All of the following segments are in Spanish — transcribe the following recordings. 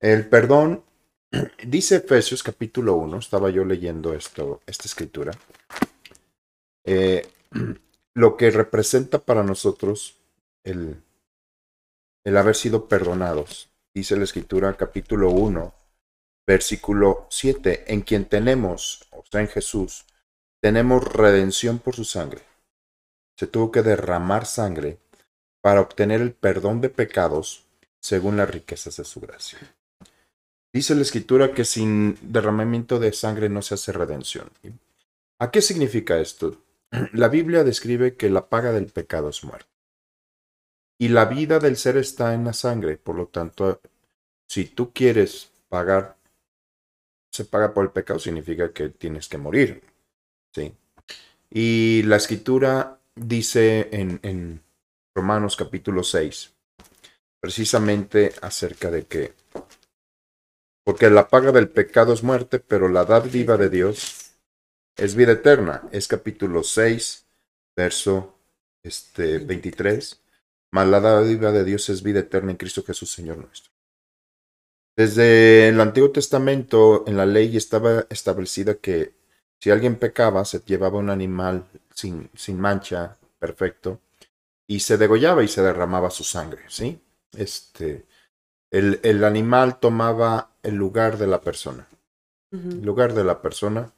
El perdón, dice Efesios capítulo 1, estaba yo leyendo esto, esta escritura, eh, lo que representa para nosotros el, el haber sido perdonados. Dice la escritura capítulo 1, versículo 7, en quien tenemos, o sea, en Jesús, tenemos redención por su sangre. Se tuvo que derramar sangre para obtener el perdón de pecados según las riquezas de su gracia. Dice la escritura que sin derramamiento de sangre no se hace redención. ¿A qué significa esto? La Biblia describe que la paga del pecado es muerte. Y la vida del ser está en la sangre. Por lo tanto, si tú quieres pagar, se paga por el pecado, significa que tienes que morir. ¿sí? Y la escritura dice en, en Romanos capítulo 6, precisamente acerca de que porque la paga del pecado es muerte, pero la dádiva de Dios es vida eterna. Es capítulo 6, verso este, 23. Mas la dádiva de Dios es vida eterna en Cristo Jesús, Señor nuestro. Desde el Antiguo Testamento, en la ley estaba establecida que si alguien pecaba, se llevaba un animal sin, sin mancha, perfecto, y se degollaba y se derramaba su sangre, ¿sí? Este, el, el animal tomaba el lugar de la persona. El lugar de la persona.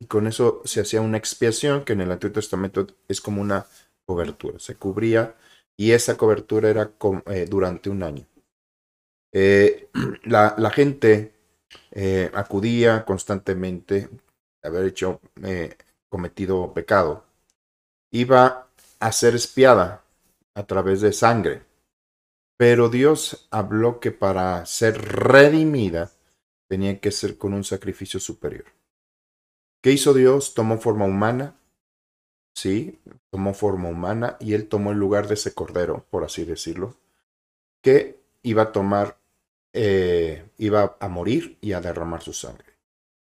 Y con eso se hacía una expiación que en el Antiguo Testamento es como una cobertura. Se cubría y esa cobertura era eh, durante un año. Eh, la, la, gente eh, acudía constantemente, haber hecho, cometido pecado, iba a ser espiada a través de sangre. Pero Dios habló que para ser redimida tenía que ser con un sacrificio superior. ¿Qué hizo Dios? Tomó forma humana, sí, tomó forma humana y él tomó el lugar de ese cordero, por así decirlo, que iba a tomar, eh, iba a morir y a derramar su sangre.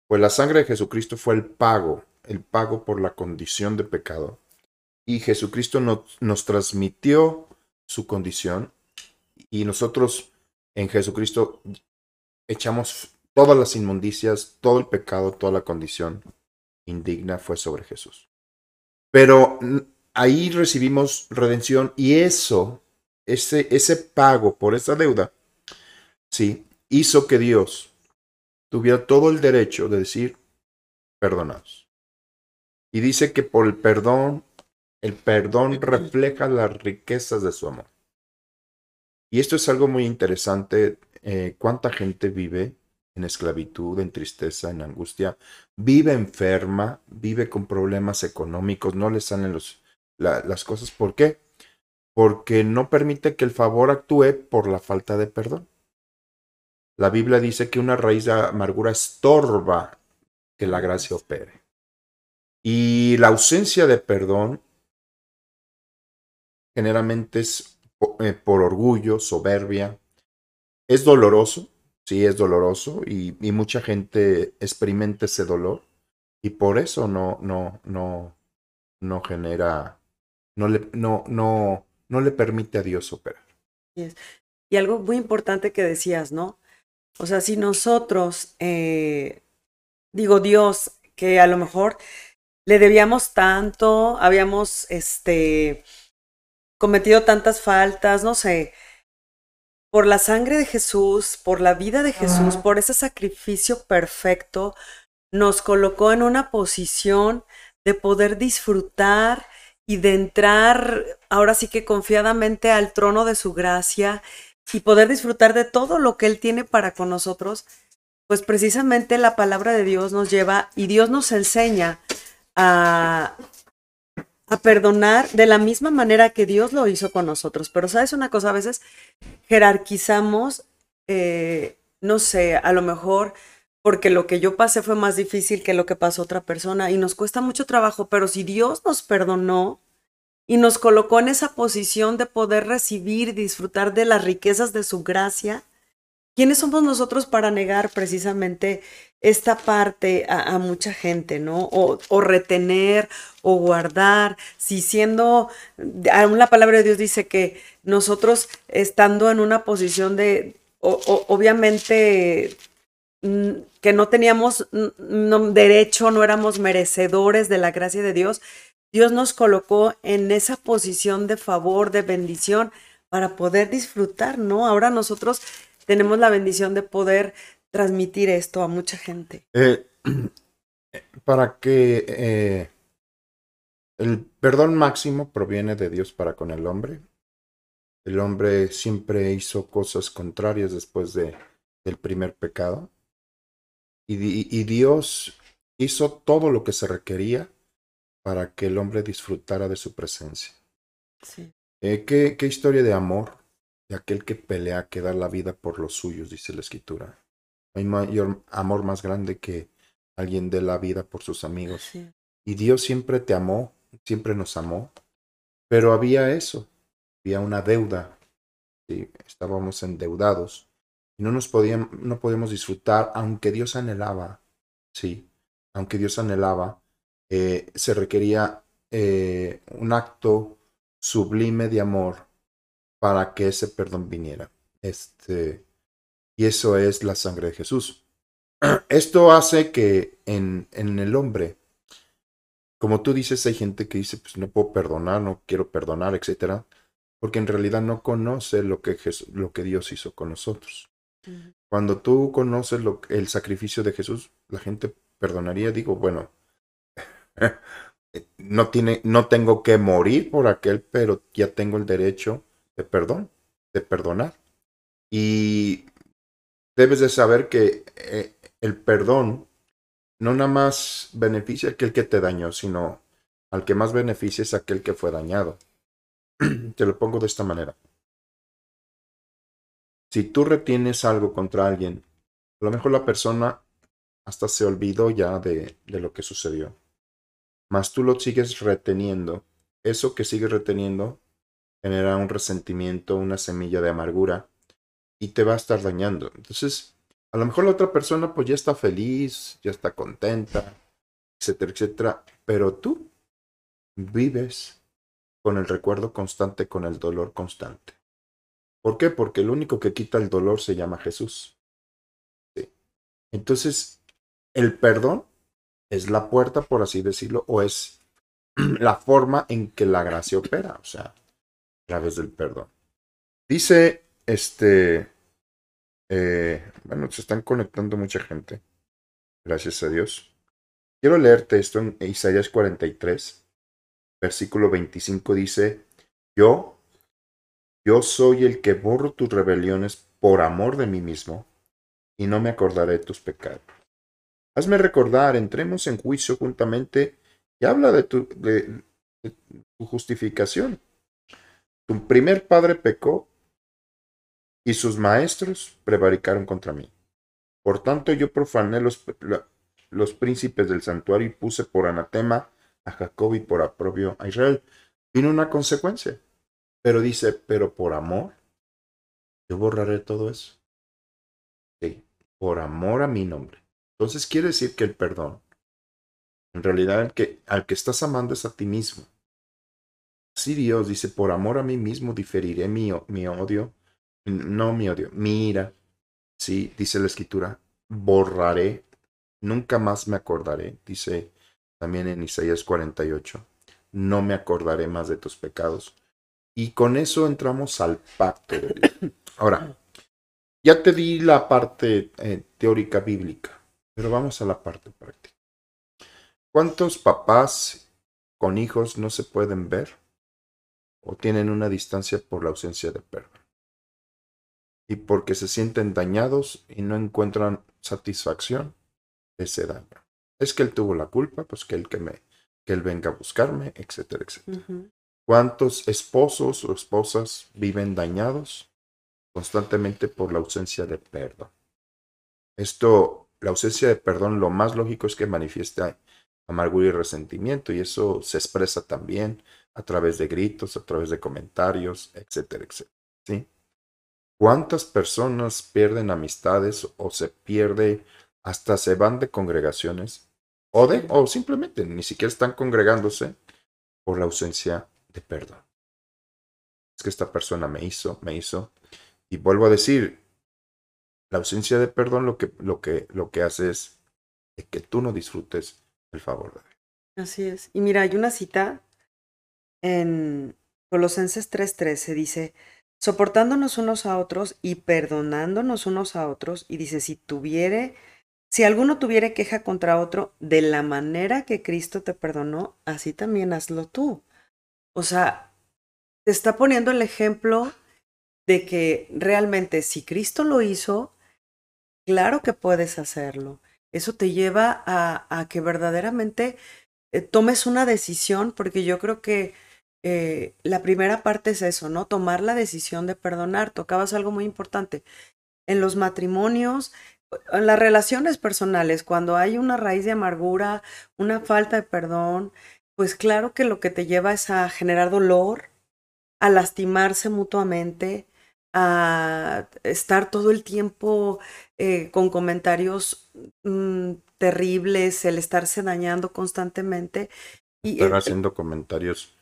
Pues la sangre de Jesucristo fue el pago, el pago por la condición de pecado. Y Jesucristo nos transmitió su condición y nosotros en Jesucristo echamos todas las inmundicias, todo el pecado, toda la condición indigna fue sobre Jesús. Pero ahí recibimos redención y eso, ese, ese pago por esa deuda, sí, hizo que Dios tuviera todo el derecho de decir, perdonados. Y dice que por el perdón, el perdón refleja las riquezas de su amor. Y esto es algo muy interesante. Eh, ¿Cuánta gente vive en esclavitud, en tristeza, en angustia? Vive enferma, vive con problemas económicos, no le salen los, las cosas. ¿Por qué? Porque no permite que el favor actúe por la falta de perdón. La Biblia dice que una raíz de amargura estorba que la gracia opere. Y la ausencia de perdón generalmente es por orgullo, soberbia. Es doloroso, sí es doloroso y, mucha gente experimenta ese dolor y por eso no, no, no, no genera, no le, no, no, no le permite a Dios operar. Y algo muy importante que decías, ¿no? O sea, si nosotros, eh, digo Dios, que a lo mejor le debíamos tanto, habíamos, este, cometido tantas faltas, no sé, por la sangre de Jesús, por la vida de Jesús, por ese sacrificio perfecto, nos colocó en una posición de poder disfrutar y de entrar ahora sí que confiadamente al trono de su gracia y poder disfrutar de todo lo que Él tiene para con nosotros, pues precisamente la palabra de Dios nos lleva y Dios nos enseña a, a perdonar de la misma manera que Dios lo hizo con nosotros. Pero sabes una cosa, a veces jerarquizamos, eh, no sé, a lo mejor porque lo que yo pasé fue más difícil que lo que pasó otra persona y nos cuesta mucho trabajo, pero si Dios nos perdonó y nos colocó en esa posición de poder recibir y disfrutar de las riquezas de su gracia, ¿quiénes somos nosotros para negar precisamente esta parte a, mucha gente, ¿no? O, retener o guardar, si siendo, aún la palabra de Dios dice que nosotros estando en una posición de obviamente mm, que no teníamos derecho, no éramos merecedores de la gracia de Dios, Dios nos colocó en esa posición de favor, de bendición, para poder disfrutar, ¿no? Ahora nosotros tenemos la bendición de poder transmitir esto a mucha gente. Eh, para que eh, el perdón máximo proviene de Dios para con el hombre. El hombre siempre hizo cosas contrarias después de, del primer pecado. Y, y Dios hizo todo lo que se requería para que el hombre disfrutara de su presencia. Sí. Eh, ¿qué, ¿qué, historia de amor de aquel que pelea, que da la vida por los suyos, dice la escritura. Hay mayor amor más grande que alguien dé la vida por sus amigos. Y Dios siempre te amó, siempre nos amó, pero había eso, había una deuda, estábamos endeudados y no nos podíamos, no podíamos disfrutar, aunque Dios anhelaba, sí, aunque Dios anhelaba, eh, se requería eh, un acto sublime de amor para que ese perdón viniera. Este, y eso es la sangre de Jesús. Esto hace que en, en el hombre, como tú dices, hay gente que dice, pues no puedo perdonar, no quiero perdonar, etcétera, porque en realidad no conoce lo que, lo que Dios hizo con nosotros. Cuando tú conoces lo, el sacrificio de Jesús, la gente perdonaría, digo, bueno, no, tiene, no tengo que morir por aquel, pero ya tengo el derecho de perdón, de perdonar. Y debes de saber que eh, el perdón no nada más beneficia a aquel que te dañó, sino al que más beneficia es aquel que fue dañado. te lo pongo de esta manera. Si tú retienes algo contra alguien, a lo mejor la persona hasta se olvidó ya de, de lo que sucedió. Mas tú lo sigues reteniendo. Eso que sigues reteniendo genera un resentimiento, una semilla de amargura y te va a estar dañando. Entonces, a lo mejor la otra persona pues ya está feliz, ya está contenta, etcétera, etcétera, pero tú vives con el recuerdo constante, con el dolor constante. ¿Por qué? Porque el único que quita el dolor se llama Jesús. Entonces, el perdón es la puerta, por así decirlo, o es la forma en que la gracia opera, o sea, través del perdón. Dice este eh, bueno, se están conectando mucha gente. Gracias a Dios. Quiero leerte esto en Isaías 43, versículo 25 dice, yo, yo soy el que borro tus rebeliones por amor de mí mismo, y no me acordaré de tus pecados. Hazme recordar, entremos en juicio juntamente, y habla de tu, de tu justificación. Tu primer padre pecó y sus maestros prevaricaron contra mí. Por tanto yo profané los, los príncipes del santuario y puse por anatema a Jacob y por aprobio a Israel. Vino una consecuencia. Pero dice, pero por amor, yo borraré todo eso. Sí, por amor a mi nombre. Entonces quiere decir que el perdón, en realidad que, al que estás amando es a ti mismo. Si Dios dice, por amor a mí mismo diferiré mi, mi odio no mi odio, mira, sí, dice la escritura, borraré, nunca más me acordaré, dice también en Isaías 48, no me acordaré más de tus pecados. Y con eso entramos al pacto de Dios. Ahora, ya te di la parte eh, teórica bíblica, pero vamos a la parte práctica. ¿Cuántos papás con hijos no se pueden ver o tienen una distancia por la ausencia de perdón? y porque se sienten dañados y no encuentran satisfacción de ese daño. Es que él tuvo la culpa, pues que él que me que él venga a buscarme, etcétera, etcétera. ¿Cuántos esposos o esposas viven dañados constantemente por la ausencia de perdón? Esto, la ausencia de perdón, lo más lógico es que manifiesta amargura y resentimiento, y eso se expresa también a través de gritos, a través de comentarios, etcétera, etcétera. ¿sí? ¿Cuántas personas pierden amistades o se pierde, hasta se van de congregaciones o, de, o simplemente ni siquiera están congregándose por la ausencia de perdón? Es que esta persona me hizo, me hizo. Y vuelvo a decir, La ausencia de perdón lo que, lo que, lo que hace es que tú no disfrutes el favor de Dios. Así es. Y mira, hay una cita en Colosenses 3:13, dice, soportándonos unos a otros y perdonándonos unos a otros, y dice, si tuviere, si alguno tuviere queja contra otro, de la manera que Cristo te perdonó, así también hazlo tú. O sea, te está poniendo el ejemplo de que realmente si Cristo lo hizo, claro que puedes hacerlo. Eso te lleva a, a que verdaderamente eh, tomes una decisión, porque yo creo que eh, la primera parte es eso, ¿no? Tomar la decisión de perdonar. Tocabas algo muy importante. En los matrimonios, en las relaciones personales, cuando hay una raíz de amargura, una falta de perdón, pues claro que lo que te lleva es a generar dolor, a lastimarse mutuamente, a estar todo el tiempo eh, con comentarios mm, terribles, el estarse dañando constantemente. Y, estar haciendo comentarios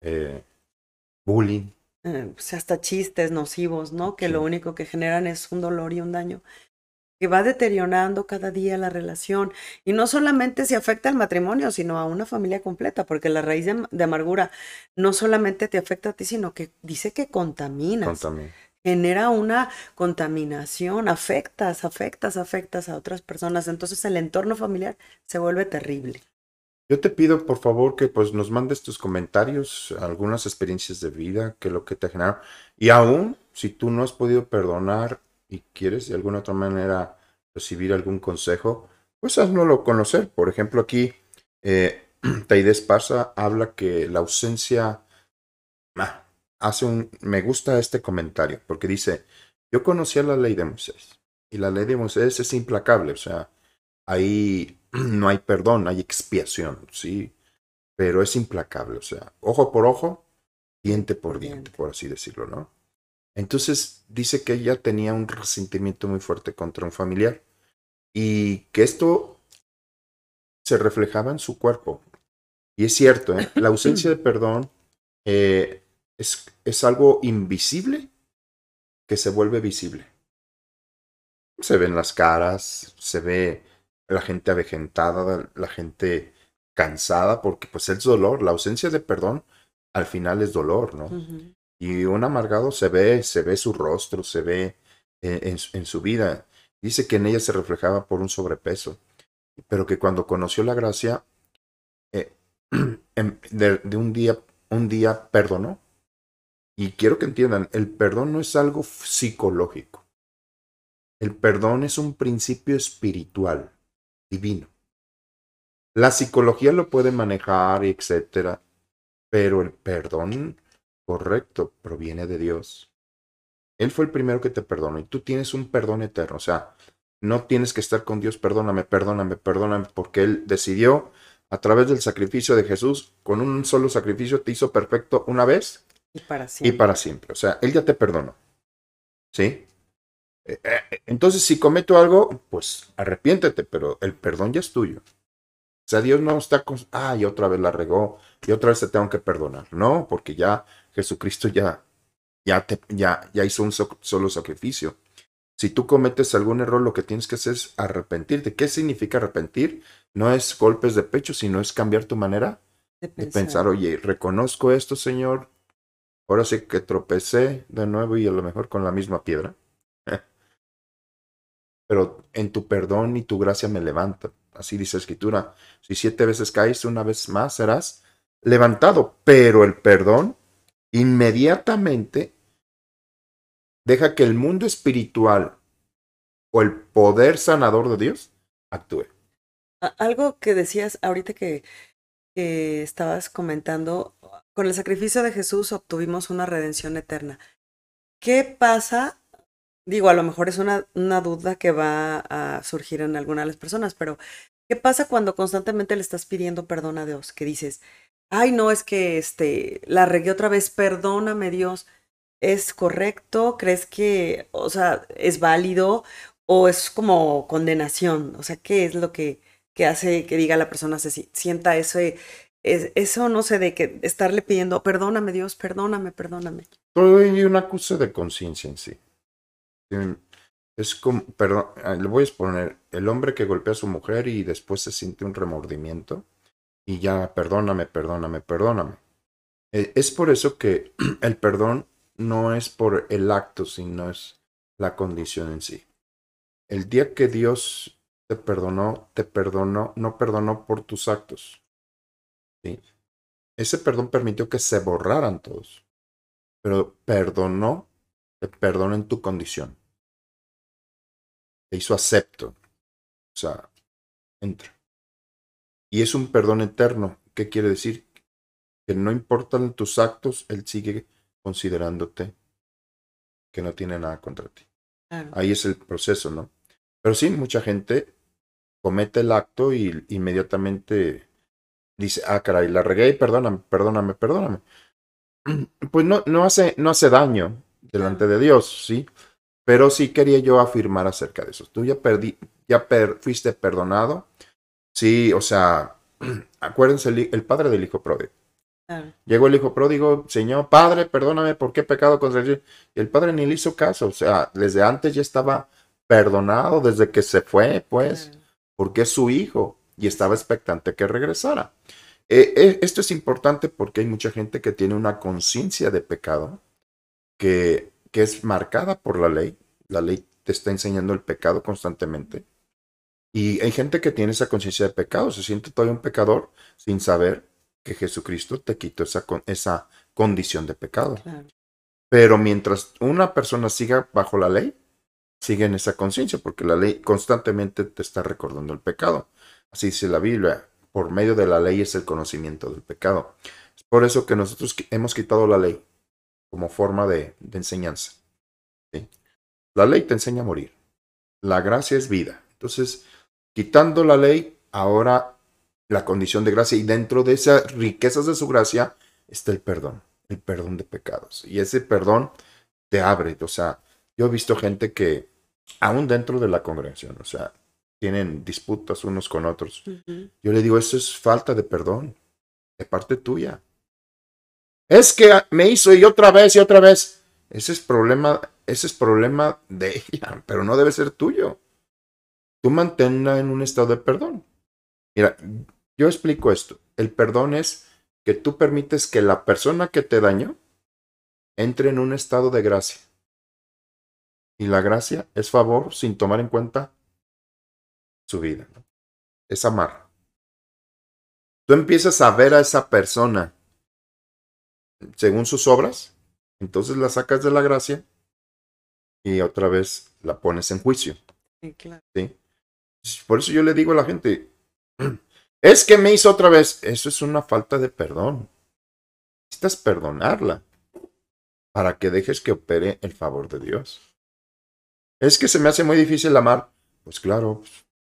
eh, bullying. Eh, pues hasta chistes nocivos, ¿no? Que lo único que generan es un dolor y un daño que va deteriorando cada día la relación. Y no solamente se afecta al matrimonio, sino a una familia completa, porque la raíz de, amargura no solamente te afecta a ti, sino que dice que contaminas. Genera una contaminación, afectas, afectas, afectas a otras personas. Entonces el entorno familiar se vuelve terrible. Yo te pido, por favor, que pues nos mandes tus comentarios, algunas experiencias de vida, que lo que te generaron. Y aún, si tú no has podido perdonar y quieres de alguna otra manera recibir algún consejo, pues haznoslo conocer. Por ejemplo, aquí eh, Taides Pasa habla que la ausencia... Ah, hace un... Me gusta este comentario, porque dice, yo conocía la ley de Moisés, y la ley de Moisés es implacable, o sea, ahí no hay perdón, hay expiación, ¿sí? Pero es implacable, o sea, ojo por ojo, diente por diente, por así decirlo, ¿no? Entonces dice que ella tenía un resentimiento muy fuerte contra un familiar y que esto se reflejaba en su cuerpo. Y es cierto, ¿eh? la ausencia de perdón eh, es, es algo invisible que se vuelve visible. Se ven las caras, se ve la gente avejentada, la gente cansada, porque pues es dolor, la ausencia de perdón al final es dolor, ¿no? Y un amargado se ve, se ve su rostro, se ve eh, en, su vida. Dice que en ella se reflejaba por un sobrepeso, pero que cuando conoció la gracia, eh, de, de, un día, un día perdonó. Y quiero que entiendan, el perdón no es algo psicológico. El perdón es un principio espiritual divino. La psicología lo puede manejar, etcétera, pero el perdón correcto proviene de Dios. Él fue el primero que te perdonó y tú tienes un perdón eterno. O sea, no tienes que estar con Dios, perdóname, perdóname, perdóname, porque Él decidió a través del sacrificio de Jesús, con un solo sacrificio te hizo perfecto una vez y para siempre. Y para siempre. O sea, Él ya te perdonó. ¿Sí? Eh, eh, entonces, si cometo algo, pues arrepiéntete, pero el perdón ya es tuyo. O sea, Dios no está con, ay, otra vez la regó y otra vez te tengo que perdonar. No, porque ya Jesucristo ya, ya, te, ya, ya hizo un solo sacrificio. Si tú cometes algún error, lo que tienes que hacer es arrepentirte. ¿Qué significa arrepentir? No es golpes de pecho, sino es cambiar tu manera de pensar. de pensar. Oye, reconozco esto, Señor. Ahora sí que tropecé de nuevo y a lo mejor con la misma piedra pero en tu perdón y tu gracia me levanta. Así dice la escritura. Si siete veces caes, una vez más serás levantado. Pero el perdón inmediatamente deja que el mundo espiritual o el poder sanador de Dios actúe. Algo que decías ahorita que, que estabas comentando, con el sacrificio de Jesús obtuvimos una redención eterna. ¿Qué pasa Digo, a lo mejor es una, una duda que va a surgir en algunas de las personas, pero ¿qué pasa cuando constantemente le estás pidiendo perdón a Dios? Que dices, ay, no, es que este, la regué otra vez, perdóname Dios. ¿Es correcto? ¿Crees que, o sea, es válido o es como condenación? O sea, ¿qué es lo que, que hace que diga la persona, se sienta ese, eso, no sé, de que estarle pidiendo, perdóname Dios, perdóname, perdóname? Todo hay una acusa de conciencia en sí. Es como, perdón, ah, le voy a exponer, el hombre que golpea a su mujer y después se siente un remordimiento y ya, perdóname, perdóname, perdóname. Eh, es por eso que el perdón no es por el acto, sino es la condición en sí. El día que Dios te perdonó, te perdonó, no perdonó por tus actos. ¿sí? Ese perdón permitió que se borraran todos, pero perdonó, te perdonó en tu condición. Te hizo acepto. O sea, entra. Y es un perdón eterno. ¿Qué quiere decir? Que no importan tus actos, Él sigue considerándote que no tiene nada contra ti. Ahí es el proceso, ¿no? Pero sí, mucha gente comete el acto y inmediatamente dice, ah, caray, la regué, perdóname, perdóname, perdóname. Pues no, no, hace, no hace daño delante de Dios, ¿sí? Pero sí quería yo afirmar acerca de eso. Tú ya perdí, ya fuiste perdonado, Sí, o sea, acuérdense, el, padre del hijo pródigo. Llegó el hijo pródigo, Señor, Padre, perdóname, ¿por qué he pecado contra ti? Y el padre ni le hizo caso, o sea, desde antes ya estaba perdonado, desde que se fue, pues, porque es su hijo y estaba expectante que regresara. Eh, eh, esto es importante porque hay mucha gente que tiene una conciencia de pecado que, que es marcada por la ley. La ley te está enseñando el pecado constantemente y hay gente que tiene esa conciencia de pecado, se siente todavía un pecador sin saber que Jesucristo te quitó esa, esa condición de pecado. Pero mientras una persona siga bajo la ley, sigue en esa conciencia, porque la ley constantemente te está recordando el pecado. Así dice la Biblia, por medio de la ley es el conocimiento del pecado. Es por eso que nosotros hemos quitado la ley como forma de, enseñanza. La ley te enseña a morir. La gracia es vida. Entonces, Quitando la ley, ahora la condición de gracia y dentro de esas riquezas de su gracia está el perdón, el perdón de pecados. Y ese perdón te abre, o sea, yo he visto gente que aún dentro de la congregación, o sea, tienen disputas unos con otros. Yo le digo, eso es falta de perdón de parte tuya. Es que me hizo y otra vez y otra vez. Ese es problema, ese es problema de ella, pero no debe ser tuyo tú manténla en un estado de perdón. Mira, yo explico esto. El perdón es que tú permites que la persona que te dañó entre en un estado de gracia. Y la gracia es favor sin tomar en cuenta su vida. Es amar. Tú empiezas a ver a esa persona según sus obras, entonces la sacas de la gracia y otra vez la pones en juicio. Sí, claro. ¿Sí? Por eso yo le digo a la gente, es que me hizo otra vez. Eso es una falta de perdón. Necesitas perdonarla para que dejes que opere el favor de Dios. Es que se me hace muy difícil amar. Pues claro,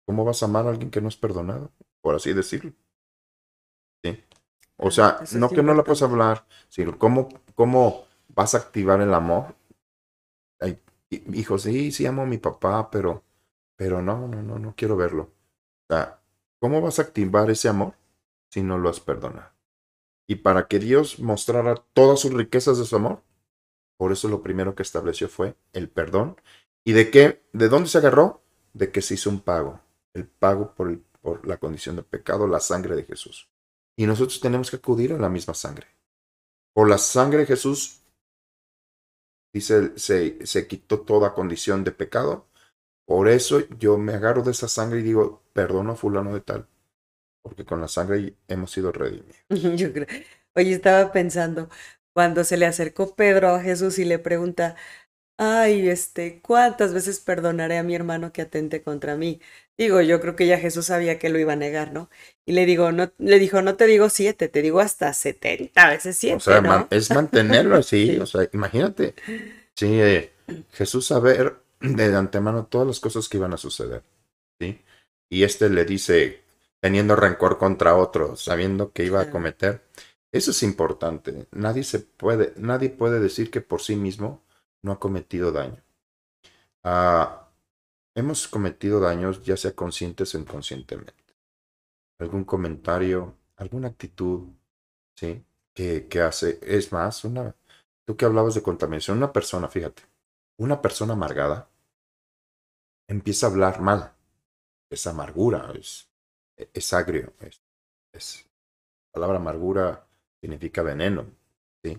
¿cómo vas a amar a alguien que no es perdonado? Por así decirlo. O sea, no que no la puedas hablar, sino cómo, cómo vas a activar el amor. Ay, hijo, sí, sí amo a mi papá, pero pero no, no, no, no quiero verlo. O sea, ¿cómo vas a activar ese amor si no lo has perdonado? Y para que Dios mostrara todas sus riquezas de su amor, por eso lo primero que estableció fue el perdón. ¿Y de qué? ¿De dónde se agarró? De que se hizo un pago. El pago por, por la condición de pecado, la sangre de Jesús. Y nosotros tenemos que acudir a la misma sangre. Por la sangre Jesús, dice, se, se quitó toda condición de pecado por eso yo me agarro de esa sangre y digo, perdono a fulano de tal, porque con la sangre hemos sido redimidos. Yo. Oye, estaba pensando, cuando se le acercó Pedro a Jesús y le pregunta, ay, este, ¿cuántas veces perdonaré a mi hermano que atente contra mí? Digo, yo creo que ya Jesús sabía que lo iba a negar, ¿no? Y le digo, no, le dijo, no te digo siete, te digo hasta setenta veces siete. O sea, es mantenerlo así, o sea, imagínate. Sí, eh, Jesús saber de antemano todas las cosas que iban a suceder. ¿sí? Y este le dice, teniendo rencor contra otro, sabiendo que iba a cometer. Eso es importante. Nadie se puede, nadie puede decir que por sí mismo no ha cometido daño. Ah, hemos cometido daños, ya sea conscientes o inconscientemente. Algún comentario, alguna actitud, ¿sí? Que, que hace, es más, una, tú que hablabas de contaminación, una persona, fíjate, una persona amargada empieza a hablar mal. Es amargura, es, agrio. Es, la palabra amargura significa veneno. ¿sí?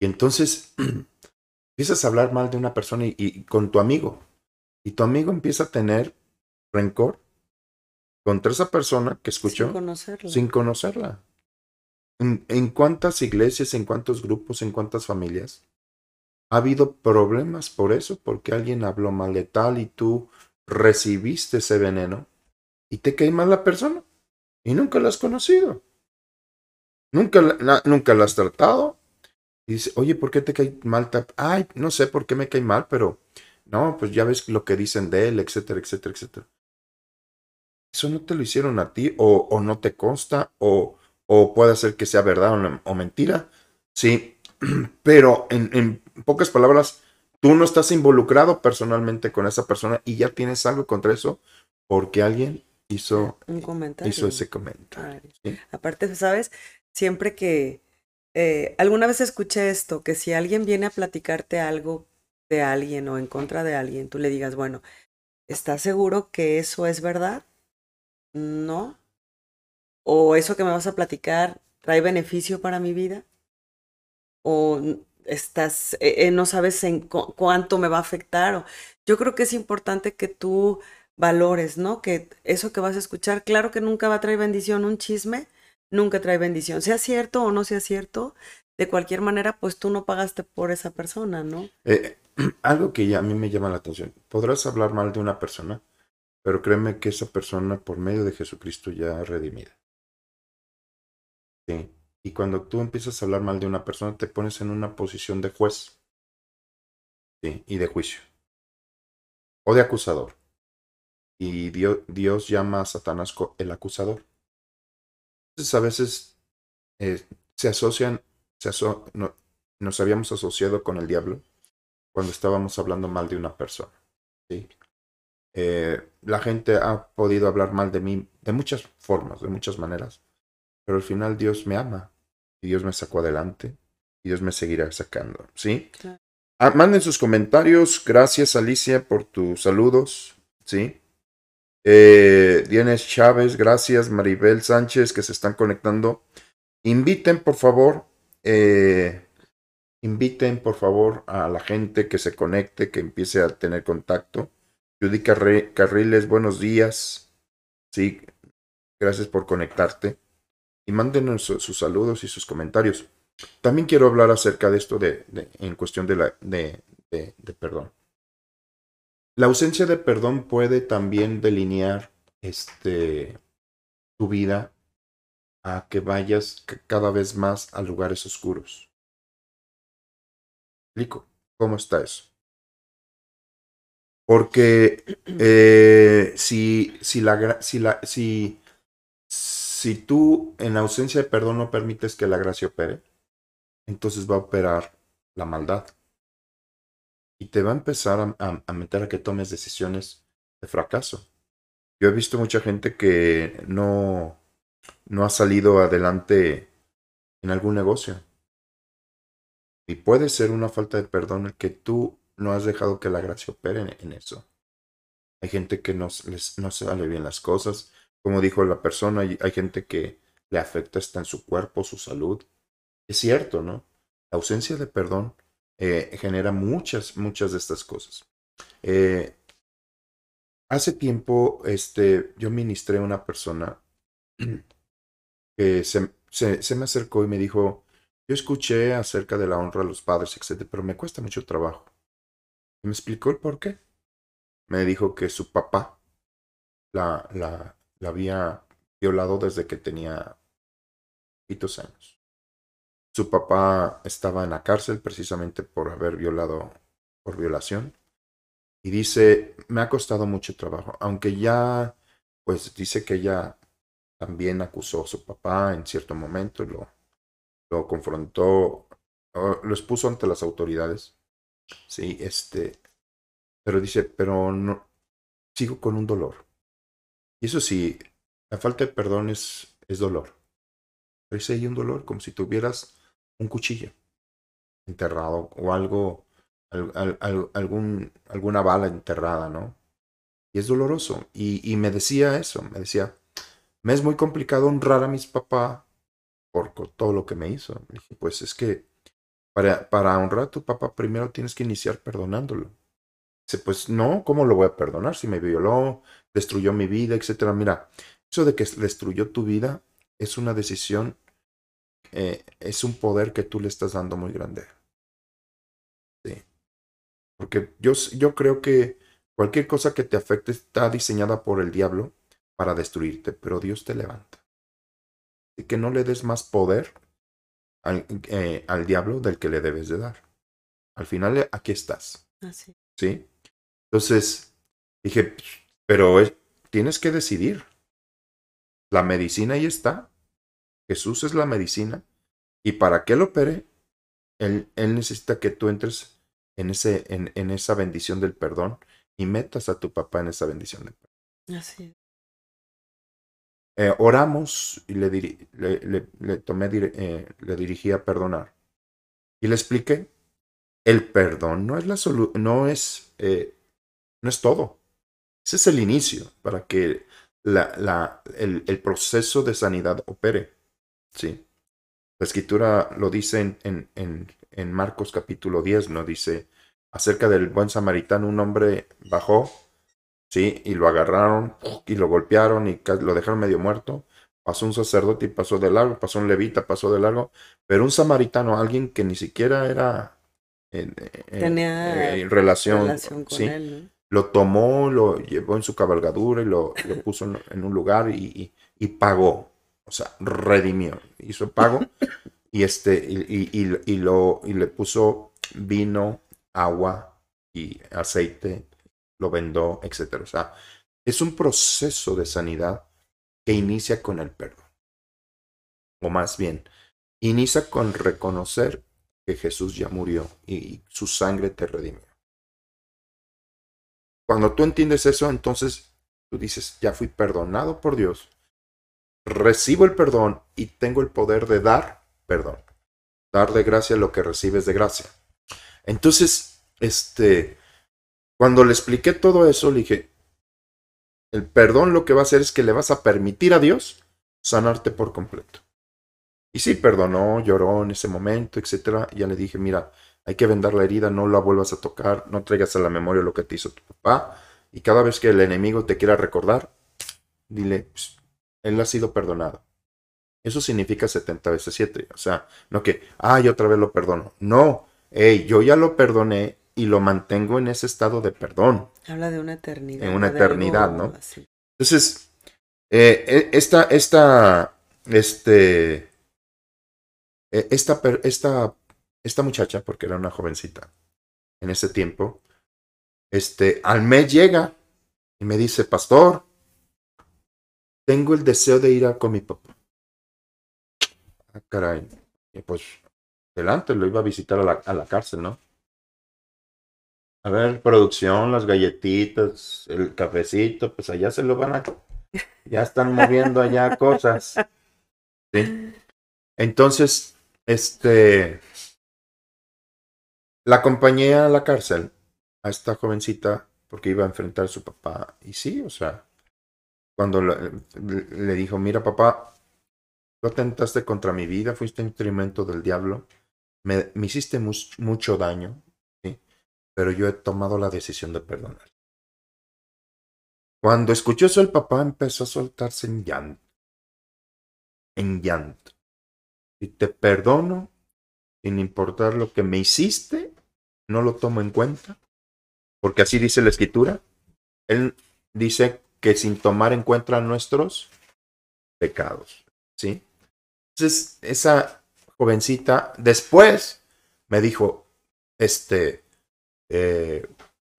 Y entonces empiezas a hablar mal de una persona y, con tu amigo. Y tu amigo empieza a tener rencor contra esa persona que escuchó Sin conocerla. sin conocerla. ¿En, ¿En, cuántas iglesias, en cuántos grupos, en cuántas familias ha habido problemas por eso? Porque alguien habló mal de tal y tú recibiste ese veneno y te cae mal la persona y nunca la has conocido. Nunca la, nunca la has tratado. Y dice, oye, ¿por qué te cae mal? Ay, no sé por qué me cae mal, pero no, pues ya ves lo que dicen de él, etcétera, etcétera, etcétera. Eso no te lo hicieron a ti, o, o no te consta, o, o, puede ser que sea verdad o, o mentira. Sí, pero en, en, pocas palabras, tú no estás involucrado personalmente con esa persona y ya tienes algo contra eso porque alguien hizo, un comentario. hizo ese comentario. ¿sí? Aparte, ¿sabes? Siempre que eh, alguna vez escuché esto, que si alguien viene a platicarte algo de alguien o en contra de alguien, tú le digas, bueno, ¿estás seguro que eso es verdad? No. ¿O eso que me vas a platicar trae beneficio para mi vida? ¿O estás, eh, no sabes en cu cuánto me va a afectar? O, yo creo que es importante que tú valores, ¿no? Que eso que vas a escuchar, claro que nunca va a traer bendición, un chisme nunca trae bendición, sea cierto o no sea cierto, de cualquier manera, pues tú no pagaste por esa persona, ¿no? Eh, algo que a mí me llama la atención, podrás hablar mal de una persona, pero créeme que esa persona por medio de Jesucristo ya redimida. Sí. Y cuando tú empiezas a hablar mal de una persona, te pones en una posición de juez. Sí, y de juicio. O de acusador. Y Dios, Dios llama a Satanás el acusador. Entonces a veces eh, se asocian, se nos habíamos asociado con el diablo cuando estábamos hablando mal de una persona. ¿sí? Eh, la gente ha podido hablar mal de mí de muchas formas, de muchas maneras, pero al final Dios me ama y Dios me sacó adelante y Dios me seguirá sacando. ¿sí? Claro. Ah, manden sus comentarios. Gracias Alicia por tus saludos. ¿sí? Eh, Dienes Chávez, gracias. Maribel Sánchez, que se están conectando. Inviten, por favor, eh, inviten, por favor, a la gente que se conecte, que empiece a tener contacto. Judy Carriles, buenos días. Sí, gracias por conectarte. Y mándenos sus saludos y sus comentarios. También quiero hablar acerca de esto de, en cuestión de, la, de perdón. La ausencia de perdón puede también delinear este, tu vida a que vayas cada vez más a lugares oscuros. ¿Cómo está eso? Porque eh, si, si, la, si, si, si tú en ausencia de perdón no permites que la gracia opere, entonces va a operar la maldad y te va a empezar a, a, a, meter a que tomes decisiones de fracaso. Yo he visto mucha gente que no, no ha salido adelante en algún negocio. Y puede ser una falta de perdón el que tú no has dejado que la gracia opere en, eso. Hay gente que no, les, no sale bien las cosas. Como dijo la persona, hay, hay gente que le afecta hasta en su cuerpo, su salud. Es cierto, ¿no? La ausencia de perdón eh, genera muchas, muchas de estas cosas. Eh, hace tiempo, este, yo ministré a una persona que se, se, se, me acercó y me dijo, yo escuché acerca de la honra a los padres, etc., pero me cuesta mucho trabajo. Y me explicó el por qué. Me dijo que su papá la, la, la había violado desde que tenía poquitos años. Su papá estaba en la cárcel precisamente por haber violado, por violación. Y dice, me ha costado mucho trabajo, aunque ya, pues dice que ella también acusó a su papá en cierto momento, lo, lo confrontó, lo expuso ante las autoridades. Sí, este, pero dice, pero no, sigo con un dolor. Y eso sí, la falta de perdón es, dolor. Pero ese hay un dolor, como si tuvieras un cuchillo enterrado o algo, al, al, al, algún, alguna bala enterrada, ¿no? Y es doloroso. Y me decía eso, me decía, me es muy complicado honrar a mis papás por todo lo que me hizo. dije, pues es que para, para honrar a tu papá primero tienes que iniciar perdonándolo. Dice, pues no, ¿cómo lo voy a perdonar si me violó, destruyó mi vida, etcétera? Mira, eso de que destruyó tu vida es una decisión, eh, es un poder que tú le estás dando muy grande. Sí. Porque yo, yo creo que cualquier cosa que te afecte está diseñada por el diablo para destruirte, pero Dios te levanta. Que no le des más poder al, eh, al diablo del que le debes de dar. Al final aquí estás. Así. ¿Sí? Entonces dije, pero tienes que decidir. La medicina ahí está. Jesús es la medicina. Y para que él opere, él, él necesita que tú entres en, ese, en, en, esa bendición del perdón y metas a tu papá en esa bendición del perdón. Así. Eh, oramos y le, diri le, tomé, eh, le dirigí a perdonar. Y le expliqué, el perdón no es la solución, no es, eh, no es todo. Ese es el inicio para que la, la, el, el, proceso de sanidad opere. ¿sí? La escritura lo dice en, en, en, en Marcos capítulo 10, ¿no? Dice acerca del buen samaritano, un hombre bajó, ¿sí? Y lo agarraron y lo golpearon y lo dejaron medio muerto. Pasó un sacerdote y pasó de largo, pasó un levita, pasó de largo, pero un samaritano, alguien que ni siquiera era en, en, Tenía en relación, relación con ¿sí? él, ¿no? lo tomó, lo llevó en su cabalgadura y lo, lo puso en, en, un lugar y, y, y, pagó, o sea, redimió, hizo pago y este y, y, lo y le puso vino, agua y aceite, lo vendó, etcétera. O sea, es un proceso de sanidad que inicia con el perdón. O más bien, inicia con reconocer que Jesús ya murió y su sangre te redimió. Cuando tú entiendes eso, entonces tú dices, ya fui perdonado por Dios, recibo el perdón y tengo el poder de dar perdón. Dar de gracia lo que recibes de gracia. Entonces, este, cuando le expliqué todo eso, le dije, el perdón lo que va a hacer es que le vas a permitir a Dios sanarte por completo. Y sí, perdonó, lloró en ese momento, etcétera. Ya le dije, mira, hay que vendar la herida, no la vuelvas a tocar, no traigas a la memoria lo que te hizo tu papá. Y cada vez que el enemigo te quiera recordar, dile, pues, él ha sido perdonado. Eso significa 70 veces 7. O sea, no que, ay, otra vez lo perdono. No, hey, yo ya lo perdoné y lo mantengo en ese estado de perdón. Habla de una eternidad. En una eternidad, ¿no? Así. Entonces, eh, esta, esta, este, esta, esta esta muchacha, porque era una jovencita en ese tiempo, este, al mes llega y me dice, pastor, tengo el deseo de ir a con mi papá. Ah, caray. Y pues, adelante, lo iba a visitar a la, a la cárcel, ¿no? A ver, producción, las galletitas, el cafecito, pues allá se lo van a... Ya están moviendo allá cosas. ¿Sí? Entonces, este, la acompañé a la cárcel, a esta jovencita, porque iba a enfrentar a su papá. Y sí, o sea, cuando le, dijo, mira papá, tú atentaste contra mi vida, fuiste instrumento del diablo, me, hiciste mu mucho daño. Pero yo he tomado la decisión de perdonar. Cuando escuchó eso el papá empezó a soltarse en llanto, en llanto. Y te perdono sin importar lo que me hiciste, no lo tomo en cuenta, porque así dice la escritura. Él dice que sin tomar en cuenta nuestros pecados, ¿sí? Entonces, esa jovencita después me dijo, este, eh,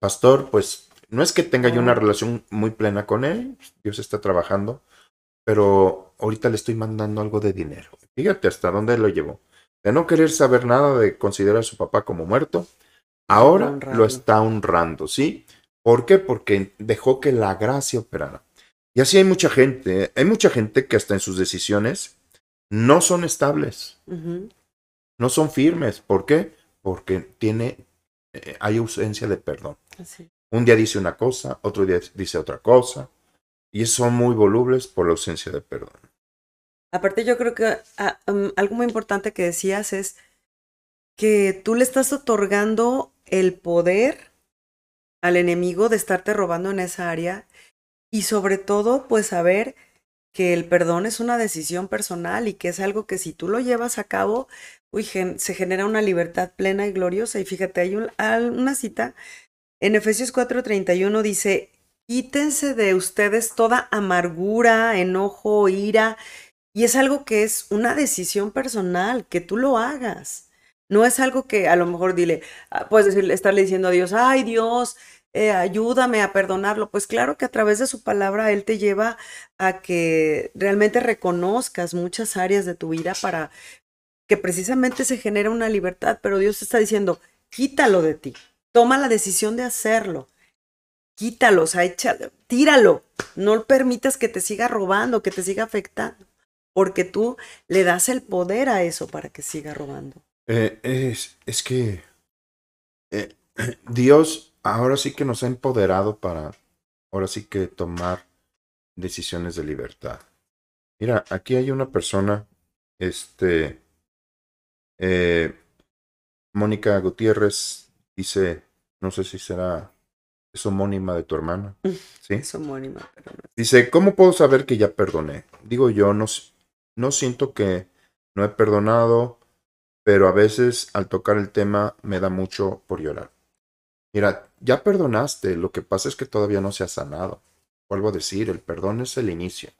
pastor, pues no es que tenga yo una relación muy plena con él, Dios está trabajando, pero ahorita le estoy mandando algo de dinero. Fíjate hasta dónde lo llevó. De no querer saber nada de considerar a su papá como muerto, ahora lo está honrando, ¿sí? ¿Por qué? Porque dejó que la gracia operara. Y así hay mucha gente, hay mucha gente que hasta en sus decisiones no son estables, uh -huh. no son firmes. ¿Por qué? Porque tiene, eh, hay ausencia de perdón. Así. Un día dice una cosa, otro día dice otra cosa, y son muy volubles por la ausencia de perdón. Aparte, yo creo que ah, um, algo muy importante que decías es que tú le estás otorgando el poder al enemigo de estarte robando en esa área y sobre todo, pues saber que el perdón es una decisión personal y que es algo que si tú lo llevas a cabo, uy, se genera una libertad plena y gloriosa. Y fíjate, hay una cita en Efesios 4:31 dice, quítense de ustedes toda amargura, enojo, ira. Y es algo que es una decisión personal, que tú lo hagas. No es algo que a lo mejor dile, ah, puedes decirle, estarle diciendo a Dios, ay Dios, eh, ayúdame a perdonarlo. Pues claro que a través de su palabra Él te lleva a que realmente reconozcas muchas áreas de tu vida para que precisamente se genere una libertad, pero Dios está diciendo, quítalo de ti, toma la decisión de hacerlo, quítalo, o tíralo, no permitas que te siga robando, que te siga afectando, porque tú le das el poder a eso para que siga robando. Eh, es, es, que eh, Dios ahora sí que nos ha empoderado para, ahora sí que tomar decisiones de libertad. Mira, aquí hay una persona, este, eh, Mónica Gutiérrez dice, no sé si será, es homónima de tu hermana. ¿Sí? Es homónima, pero no. Dice, ¿cómo puedo saber que ya perdoné? Digo yo, no, no siento que no he perdonado, pero a veces al tocar el tema me da mucho por llorar. Mira, ya perdonaste, lo que pasa es que todavía no se ha sanado. Vuelvo a decir, el perdón es el inicio.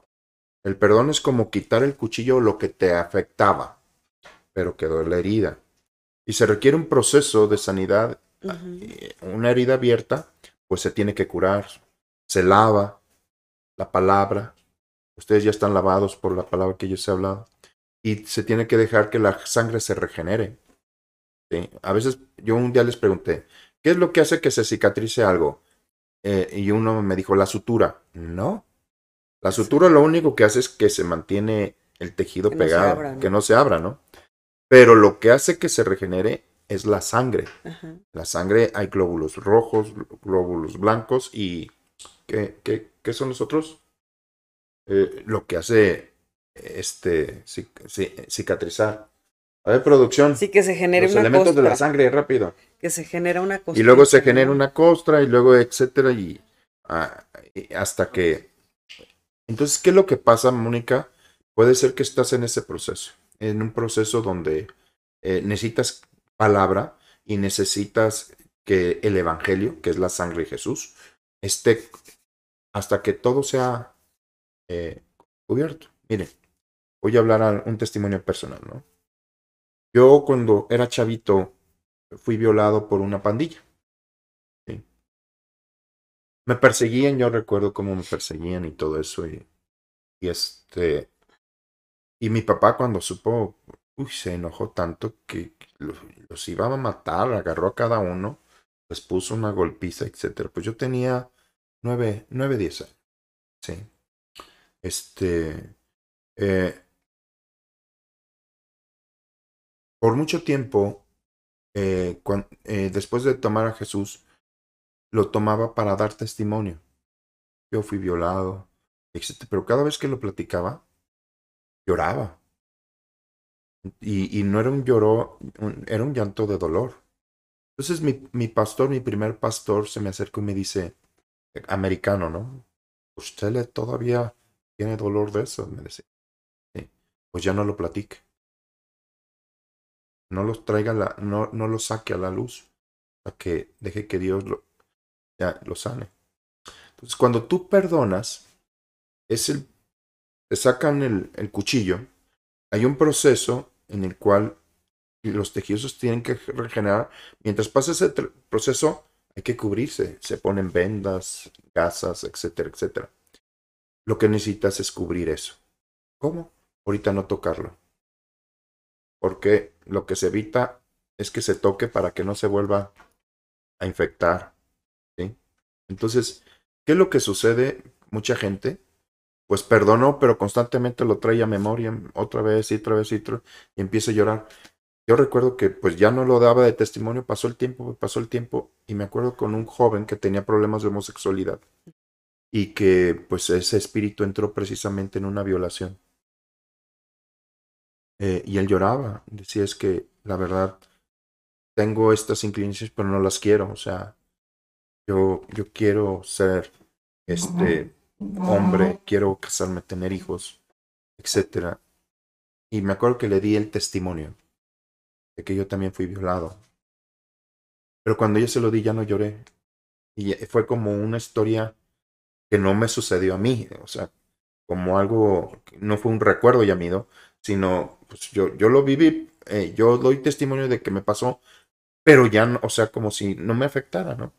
El perdón es como quitar el cuchillo lo que te afectaba, pero quedó la herida. Y se requiere un proceso de sanidad. Una herida abierta, pues se tiene que curar. Se lava la palabra. Ustedes ya están lavados por la palabra que yo he hablado. Y se tiene que dejar que la sangre se regenere. A veces yo un día les pregunté, ¿Qué es lo que hace que se cicatrice algo? Eh, y uno me dijo, la sutura. No. La sutura lo único que hace es que se mantiene el tejido pegado, que no se abra, ¿no? Pero lo que hace que se regenere es la sangre. La sangre hay glóbulos rojos, glóbulos blancos y ¿qué, qué, qué son los otros? Eh, lo que hace este cicatrizar. A ver, producción. Sí, que se genere Los elementos de la sangre, rápido. Que se genera una costra. Y luego se genera una costra y luego etcétera ah, y, hasta que... Entonces, ¿qué es lo que pasa, Mónica? Puede ser que estás en ese proceso, en un proceso donde eh, necesitas palabra y necesitas que el Evangelio, que es la sangre de Jesús, esté hasta que todo sea eh, cubierto. Mire, voy a hablar un testimonio personal, ¿no? Yo cuando era chavito fui violado por una pandilla. Me perseguían, yo recuerdo cómo me perseguían y todo eso. Y este. Y mi papá cuando supo, uy, se enojó tanto que los, iba a matar, agarró a cada uno, les puso una golpiza, etc. Pues yo tenía nueve, nueve, diez años. Sí. Este. Eh, por mucho tiempo, eh, eh, después de tomar a Jesús, lo tomaba para dar testimonio. Yo fui violado, etc. Pero cada vez que lo platicaba, lloraba. Y, no era un lloro, era un llanto de dolor. Entonces mi, mi pastor, mi primer pastor, se me acercó y me dice, americano, ¿no? ¿Usted todavía tiene dolor de eso? Me decía. Pues ya no lo platique no los traiga, la, no, no los saque a la luz, a que deje que Dios lo, ya, lo sane. Entonces, cuando tú perdonas, es el, te sacan el, el cuchillo, hay un proceso en el cual los tejidos tienen que regenerar. Mientras pasa ese proceso, hay que cubrirse. Se ponen vendas, gasas, etcétera, etcétera. Lo que necesitas es cubrir eso. ¿Cómo? Ahorita no tocarlo porque lo que se evita es que se toque para que no se vuelva a infectar. Entonces, ¿qué es lo que sucede? Mucha gente, pues perdonó, pero constantemente lo trae a memoria otra vez y otra vez y, otra, y empieza a llorar. yo recuerdo que pues ya no lo daba de testimonio, pasó el tiempo, pasó el tiempo, y me acuerdo con un joven que tenía problemas de homosexualidad y que pues ese espíritu entró precisamente en una violación. Eh, y él lloraba, decía es que la verdad tengo estas inclinaciones pero no las quiero, o sea, yo, yo quiero ser este hombre, quiero casarme, tener hijos, etcétera. Y me acuerdo que le di el testimonio de que yo también fui violado. Pero cuando yo se lo di ya no lloré. Y fue como una historia que no me sucedió a mí, o sea, como algo, no fue un recuerdo yamido, sino pues yo, yo lo viví, eh, yo doy testimonio de que me pasó, pero ya, no, o sea, como si no me afectara, ¿no?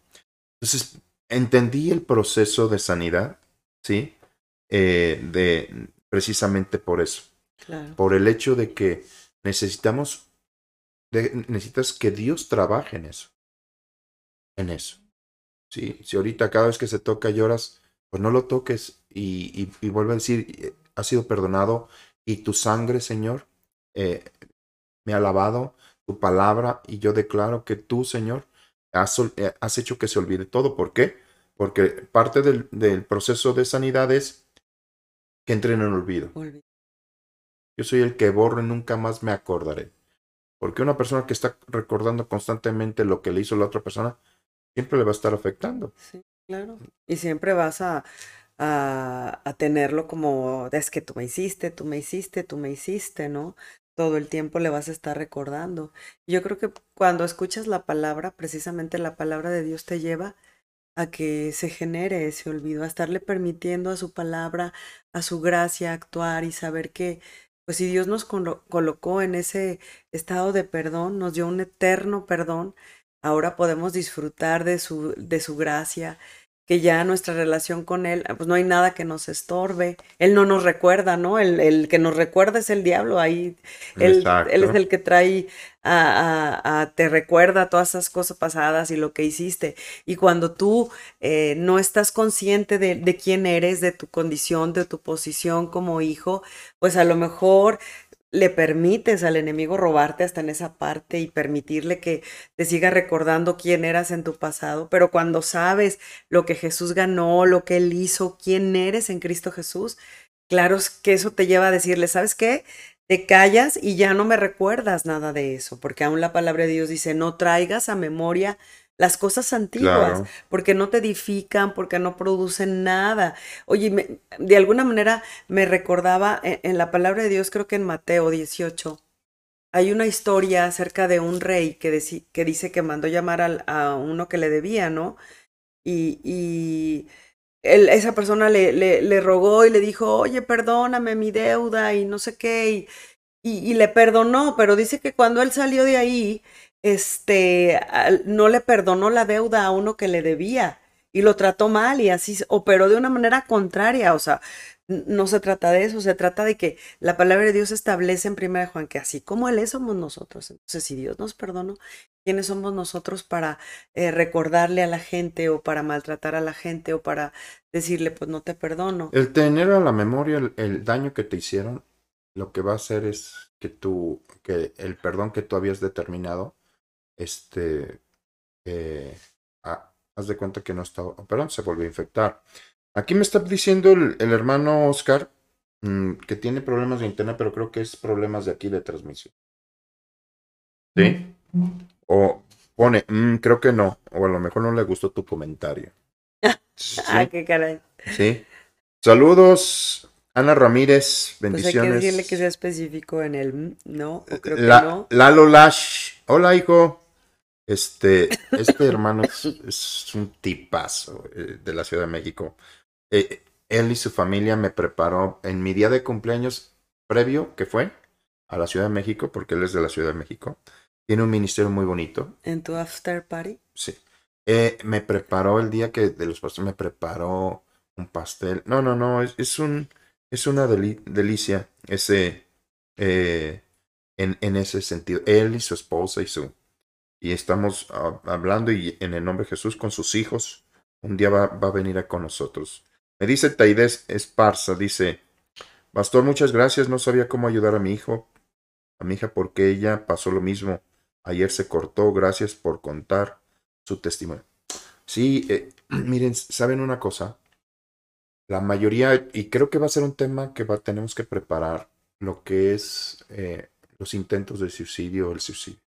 Entonces, entendí el proceso de sanidad, ¿sí? Eh, de, precisamente por eso. Por el hecho de que necesitamos, necesitas que Dios trabaje en eso. En eso. Sí, si ahorita cada vez que se toca lloras, pues no lo toques y, y, vuelve a decir, ha sido perdonado y tu sangre, Señor, eh, me ha lavado, tu palabra, y yo declaro que tú, Señor, has, eh, has hecho que se olvide todo. ¿Por qué? Porque parte del, del proceso de sanidad es que entre en el olvido. Yo soy el que borro y nunca más me acordaré. Porque una persona que está recordando constantemente lo que le hizo la otra persona, siempre le va a estar afectando. Sí, claro. Y siempre vas a, a, a, tenerlo como, es que tú me hiciste, tú me hiciste, tú me hiciste, ¿no? Todo el tiempo le vas a estar recordando. Yo creo que cuando escuchas la palabra, precisamente la palabra de Dios te lleva a que se genere ese olvido, a estarle permitiendo a su palabra, a su gracia actuar y saber que pues si Dios nos colocó en ese estado de perdón, nos dio un eterno perdón, ahora podemos disfrutar de su, de su gracia, que ya nuestra relación con Él, pues no hay nada que nos estorbe. Él no nos recuerda, ¿no? El, el que nos recuerda es el diablo, ahí él, él es el que trae a, a, te recuerda todas esas cosas pasadas y lo que hiciste. Y cuando tú eh, no estás consciente de, de quién eres, de tu condición, de tu posición como hijo, pues a lo mejor le permites al enemigo robarte hasta en esa parte y permitirle que te siga recordando quién eras en tu pasado, pero cuando sabes lo que Jesús ganó, lo que él hizo, quién eres en Cristo Jesús, claro que eso te lleva a decirle, ¿sabes qué? Te callas y ya no me recuerdas nada de eso, porque aún la palabra de Dios dice, no traigas a memoria las cosas antiguas, porque no te edifican, porque no producen nada. Oye, de alguna manera me recordaba en, en, la palabra de Dios, creo que en Mateo 18, hay una historia acerca de un rey que, que dice que mandó llamar al, a uno que le debía, ¿no? Y, y él, esa persona le, le, le, rogó y le dijo, oye, perdóname mi deuda y no sé qué, y, y, y le perdonó, pero dice que cuando él salió de ahí, este, no le perdonó la deuda a uno que le debía y lo trató mal y así operó de una manera contraria. O sea, no se trata de eso, se trata de que la palabra de Dios establece en primera Juan que así como Él es, somos nosotros. Entonces, si Dios nos perdonó, ¿quiénes somos nosotros para eh, recordarle a la gente o para maltratar a la gente o para decirle, pues no te perdono? El tener a la memoria el, el daño que te hicieron, lo que va a hacer es que tú, que el perdón que tú habías determinado, este, eh, ah, haz de cuenta que no está, perdón, se volvió a infectar. Aquí me está diciendo el, el hermano Oscar mmm, que tiene problemas de internet, pero creo que es problemas de aquí de transmisión. ¿Sí? O pone, mmm, creo que no, o a lo mejor no le gustó tu comentario. ¿Sí? ah, qué caray. Sí. Saludos, Ana Ramírez, bendiciones. Pues hay que decirle que sea específico en el no, o creo La, que no. Lalo Lash, hola hijo. Este, este hermano es, es, un tipazo eh, de la Ciudad de México. Eh, él y su familia me preparó en mi día de cumpleaños previo, que fue a la Ciudad de México, porque él es de la Ciudad de México. Tiene un ministerio muy bonito. ¿En tu after party? Sí. Eh, me preparó el día que de los pasteles, me preparó un pastel. No, no, no, es, es un, es una deli delicia ese, eh, en, en ese sentido. Él y su esposa y su, y estamos uh, hablando y en el nombre de Jesús con sus hijos. Un día va, va a venir a con nosotros. Me dice Taides Esparza, dice, Pastor, muchas gracias, no sabía cómo ayudar a mi hijo, a mi hija porque ella pasó lo mismo. Ayer se cortó, gracias por contar su testimonio. Sí, eh, miren, ¿saben una cosa? La mayoría, y creo que va a ser un tema que va, tenemos que preparar, lo que es eh, los intentos de suicidio o el suicidio.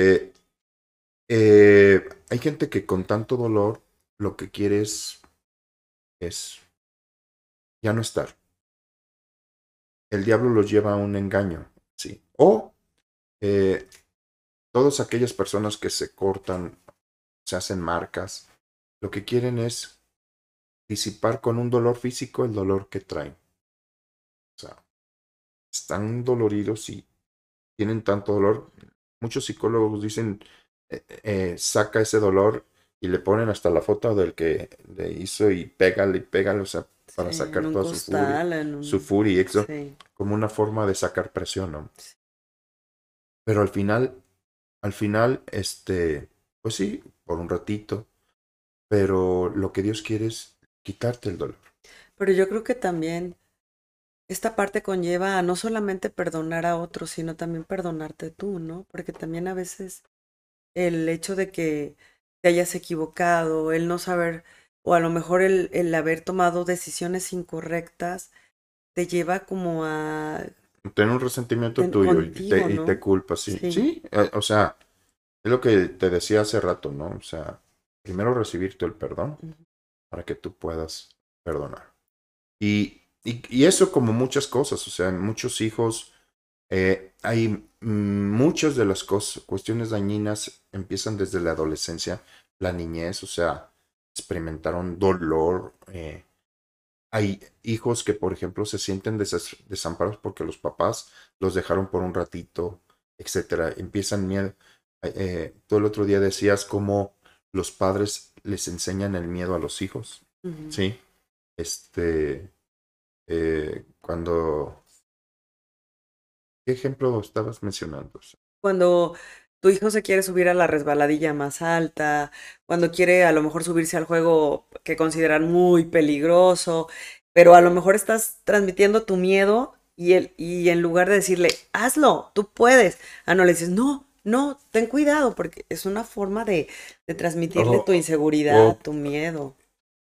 Eh, eh, hay gente que con tanto dolor lo que quiere es, ya no estar. El diablo los lleva a un engaño, sí. O eh, todas aquellas personas que se cortan, se hacen marcas, lo que quieren es disipar con un dolor físico el dolor que traen. O sea, están doloridos y tienen tanto dolor. Muchos psicólogos dicen, eh, eh, saca ese dolor y le ponen hasta la foto del que le hizo y pégale y pégale, o sea, para Sí, sacar toda su furia, un- su furia y eso, Sí. como una forma de sacar presión, ¿no? Pero al final, al final, este, pues sí, por un ratito, pero lo que Dios quiere es quitarte el dolor. Pero yo creo que también esta parte conlleva a no solamente perdonar a otros, sino también perdonarte tú, ¿no? Porque también a veces el hecho de que te hayas equivocado, el no saber, o a lo mejor el, el haber tomado decisiones incorrectas, te lleva como a... Tener un resentimiento Ten- tuyo y te, y ¿no? te culpas, sí. Sí. Sí, eh, o sea, es lo que te decía hace rato, ¿no? O sea, primero recibir tú el perdón para que tú puedas perdonar. Y, y, y eso como muchas cosas, o sea, muchos hijos eh, hay muchas de las cosas, cuestiones dañinas empiezan desde la adolescencia, la niñez, o sea, experimentaron dolor. eh, hay hijos que, por ejemplo, se sienten desamparados porque los papás los dejaron por un ratito, etcétera. Empiezan miedo. Eh, tú el otro día decías cómo los padres les enseñan el miedo a los hijos. Sí. Este. Eh, cuando. ¿Qué ejemplo estabas mencionando? Cuando tu hijo se quiere subir a la resbaladilla más alta, cuando quiere a lo mejor subirse al juego que consideran muy peligroso, pero a lo mejor estás transmitiendo tu miedo y, el, y en lugar de decirle, hazlo, tú puedes, ah, no le dices, no, no, ten cuidado, porque es una forma de, de transmitirle O- tu inseguridad, o- tu miedo.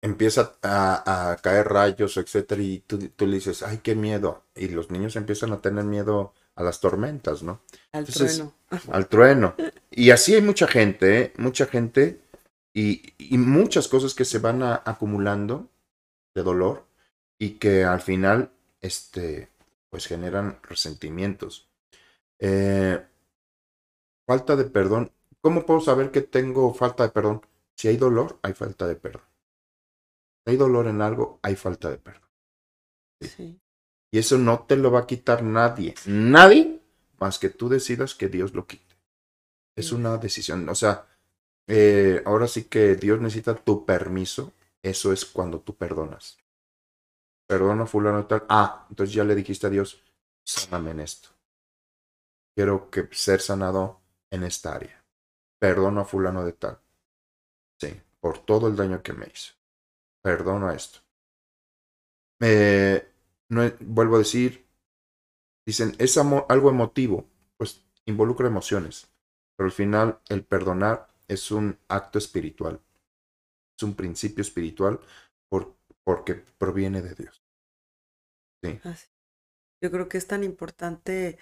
Empieza a, a caer rayos, etcétera, y tú, tú le dices, ay, qué miedo. Y los niños empiezan a tener miedo a las tormentas, ¿no? Al Entonces, trueno. al trueno. Y así hay mucha gente, ¿eh? mucha gente y, y muchas cosas que se van a- acumulando de dolor y que al final, este, pues generan resentimientos. Eh, falta de perdón. ¿Cómo puedo saber que tengo falta de perdón? Si hay dolor, hay falta de perdón. Hay dolor en algo, hay falta de perdón. Sí. Y eso no te lo va a quitar nadie. Nadie más que tú decidas que Dios lo quite. Es Sí. una decisión. O sea, eh, ahora sí que Dios necesita tu permiso. Eso es cuando tú perdonas. Perdona fulano tal. Ah, entonces ya le dijiste a Dios, sáname en esto. Quiero que ser sanado en esta área. Perdono a fulano de tal. Sí, por todo el daño que me hizo. Perdono esto. No, vuelvo a decir, dicen, es algo emotivo, pues involucra emociones, pero al final el perdonar es un acto espiritual, es un principio espiritual por, porque proviene de Dios. Sí. Yo creo que es tan importante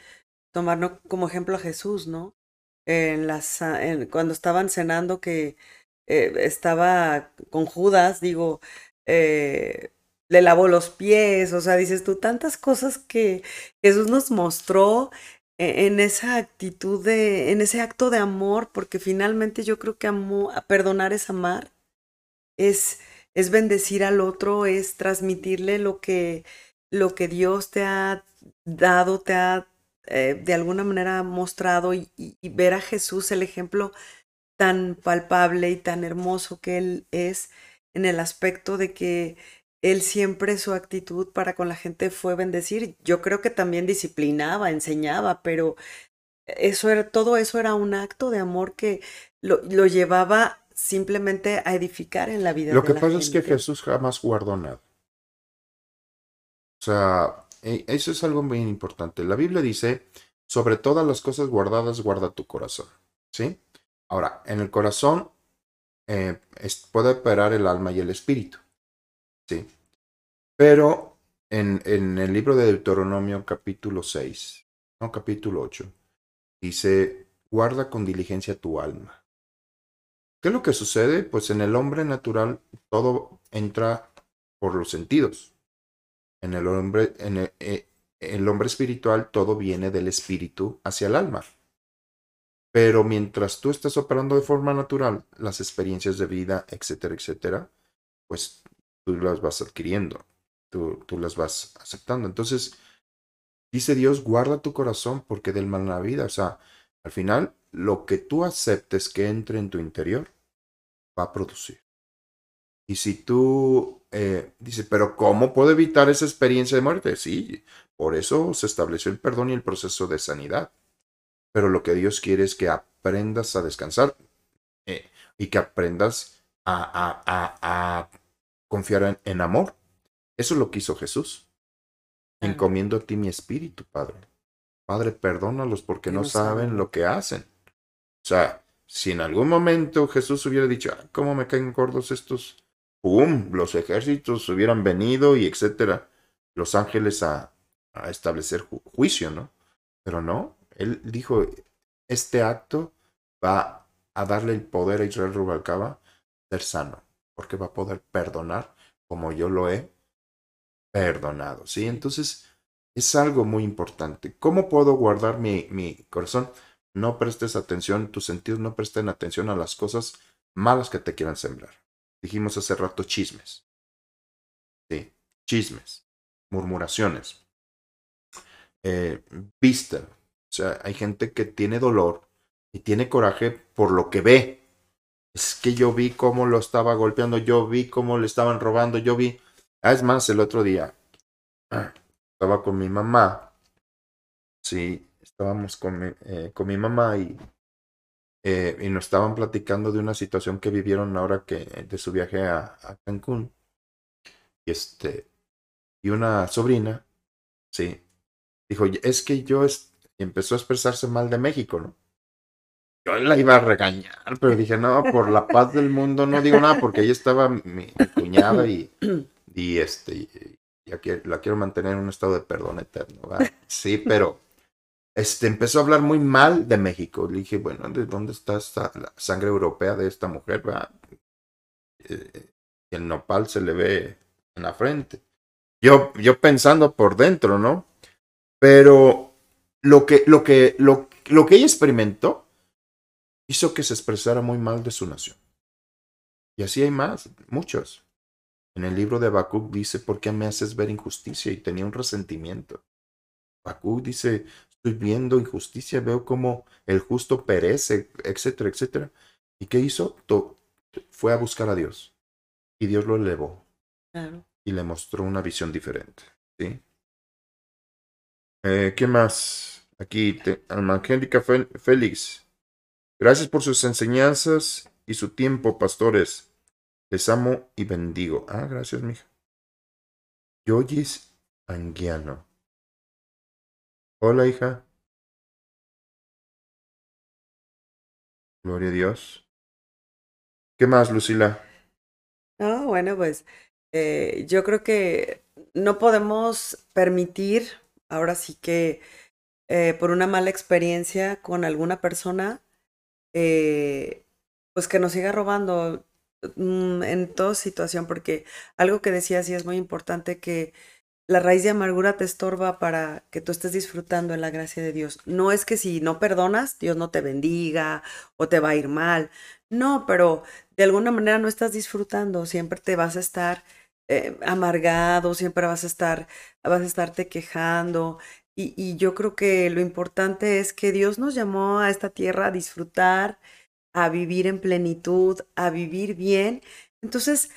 tomarnos como ejemplo a Jesús, ¿no? En las, en- cuando estaban cenando que eh, estaba con Judas, digo, eh, le lavó los pies, o sea, dices tú, tantas cosas que Jesús nos mostró e- en esa actitud de, en ese acto de amor, porque finalmente yo creo que amo, a perdonar es amar, es, es bendecir al otro, es transmitirle lo que, lo que Dios te ha dado, te ha eh, de alguna manera mostrado y ver a Jesús, el ejemplo tan palpable y tan hermoso que Él es en el aspecto de que Él siempre su actitud para con la gente fue bendecir. Yo creo que también disciplinaba, enseñaba, pero eso era, todo eso era un acto de amor que lo, lo llevaba simplemente a edificar en la vida Lo de que la pasa es que. Jesús jamás guardó nada. O sea, eh, eso es algo muy importante. La Biblia dice, sobre todas las cosas guardadas, guarda tu corazón. ¿Sí? Ahora, en el corazón eh, puede operar el alma y el espíritu. ¿Sí? Pero en, el libro de Deuteronomio capítulo 6, no capítulo 8, dice, guarda con diligencia tu alma. ¿Qué es lo que sucede? Pues en el hombre natural todo entra por los sentidos. En el hombre, en el, eh, el hombre espiritual todo viene del espíritu hacia el alma. Pero mientras tú estás operando de forma natural, las experiencias de vida, etcétera, etcétera, pues tú las vas adquiriendo, tú, tú las vas aceptando. Entonces, dice Dios, guarda tu corazón porque del mal la vida. O sea, al final, lo que tú aceptes que entre en tu interior va a producir. Y si tú eh, dices, pero ¿cómo puedo evitar esa experiencia de muerte? Sí, por eso se estableció el perdón y el proceso de sanidad. Pero lo que Dios quiere es que aprendas a descansar eh, y que aprendas a, a, confiar en, amor. Eso es lo que hizo Jesús. Encomiendo a ti mi espíritu, Padre. Padre, perdónalos porque no saben lo que hacen. O sea, si en algún momento Jesús hubiera dicho, ah, ¿cómo me caen gordos estos? ¡Pum! Los ejércitos hubieran venido y etcétera. Los ángeles a, a establecer juicio, ¿no? Pero no, él dijo, este acto va a darle el poder a Israel Rubalcaba ser sano, porque va a poder perdonar como yo lo he perdonado, ¿sí? Entonces, es algo muy importante. ¿Cómo puedo guardar mi, mi corazón? No prestes atención, tus sentidos no presten atención a las cosas malas que te quieran sembrar. Dijimos hace rato chismes. Sí, chismes, murmuraciones, eh, vista. O sea, hay gente que tiene dolor y tiene coraje por lo que ve. Es que yo vi cómo lo estaba golpeando, yo vi cómo le estaban robando, yo vi. Ah, es más, el otro día estaba con mi mamá. Sí, estábamos con mi, eh, con mi mamá y, eh, y nos estaban platicando de una situación que vivieron ahora que de su viaje a, a Cancún. Y este, y una sobrina, sí, dijo, es que yo empezó a expresarse mal de México, ¿no? Yo la iba a regañar, pero dije, no, por la paz del mundo no digo nada, porque ahí estaba mi, cuñada y, y este, ya que la quiero mantener en un estado de perdón eterno, ¿verdad? Sí, pero este, empezó a hablar muy mal de México. Le dije, bueno, ¿de dónde está la sangre europea de esta mujer? Eh, el nopal se le ve en la frente. Yo, yo pensando por dentro, ¿no? Pero lo que, lo que, lo, lo que ella experimentó hizo que se expresara muy mal de su nación. Y así hay más, muchos. En el libro de Habacuc dice, ¿por qué me haces ver injusticia? Y tenía un resentimiento. Habacuc dice, estoy viendo injusticia, veo como el justo perece, etcétera, etcétera. ¿Y qué hizo? Fue a buscar a Dios. Y Dios lo elevó. Y le mostró una visión diferente. ¿sí? Eh, ¿Qué más? Aquí, te, Félix. Gracias por sus enseñanzas y su tiempo, pastores. Les amo y bendigo. Ah, gracias, mija. Yoyis Anguiano. Hola, hija. Gloria a Dios. ¿Qué más, Lucila? Ah, bueno, pues eh, yo creo que no podemos permitir ahora sí que eh, por una mala experiencia con alguna persona, eh, pues que nos siga robando mm, en toda situación, porque algo que decía sí es muy importante que la raíz de amargura te estorba para que tú estés disfrutando en la gracia de Dios. No es que si no perdonas, Dios no te bendiga o te va a ir mal. No, pero de alguna manera no estás disfrutando, siempre te vas a estar eh, amargado, siempre vas a estar, vas a estarte quejando. Y, yo creo que lo importante es que Dios nos llamó a esta tierra a disfrutar, a vivir en plenitud, a vivir bien. Entonces,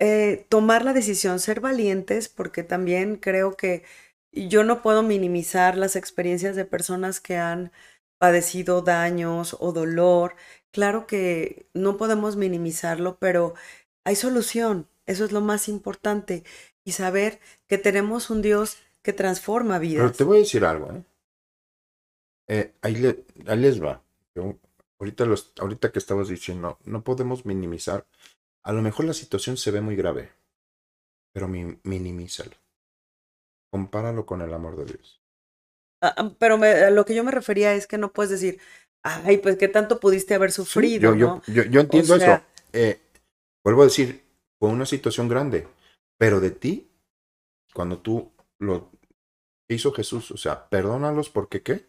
eh, tomar la decisión, ser valientes, porque también creo que yo no puedo minimizar las experiencias de personas que han padecido daños o dolor. Claro que no podemos minimizarlo, pero hay solución. Eso es lo más importante. Y saber que tenemos un Dios que transforma vidas. Pero te voy a decir algo, ¿eh? Eh, ahí, le- ahí les va. Yo, ahorita, los, ahorita que estabas diciendo, no podemos minimizar. A lo mejor la situación se ve muy grave, pero mi- minimízalo. Compáralo con el amor de Dios. Ah, ah, pero me- a lo que yo me refería es que no puedes decir, ay, pues qué tanto pudiste haber sufrido, yo, yo, ¿no? yo, yo entiendo O sea, eso. Eh, vuelvo a decir, fue una situación grande, pero de ti, cuando tú lo hizo Jesús, o sea, perdónalos porque qué?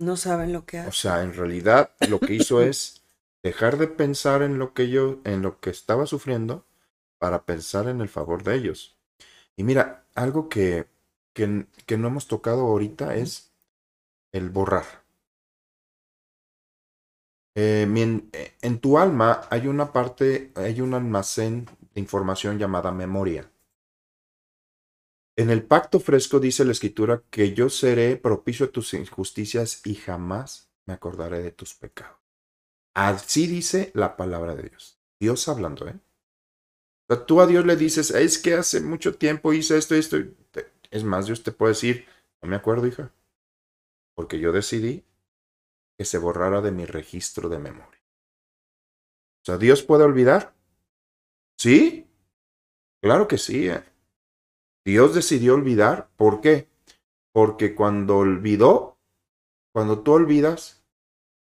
No saben lo que O hacen. sea, en realidad lo que hizo es dejar de pensar en lo que yo, en lo que estaba sufriendo, para pensar en el favor de ellos. Y mira, algo que, que, que no hemos tocado ahorita es el borrar. Eh, en, en tu alma hay una parte, hay un almacén de información llamada memoria. En el pacto fresco dice la escritura que yo seré propicio a tus injusticias y jamás me acordaré de tus pecados. Así dice la palabra de Dios. Dios hablando, ¿eh? O sea, tú a Dios le dices, es que hace mucho tiempo hice esto y esto. Es más, Dios te puede decir, no me acuerdo, hija. Porque yo decidí que se borrara de mi registro de memoria. O sea, ¿Dios puede olvidar? ¿Sí? Claro que sí. ¿eh? Dios decidió olvidar. ¿Por qué? Porque cuando olvidó, cuando tú olvidas,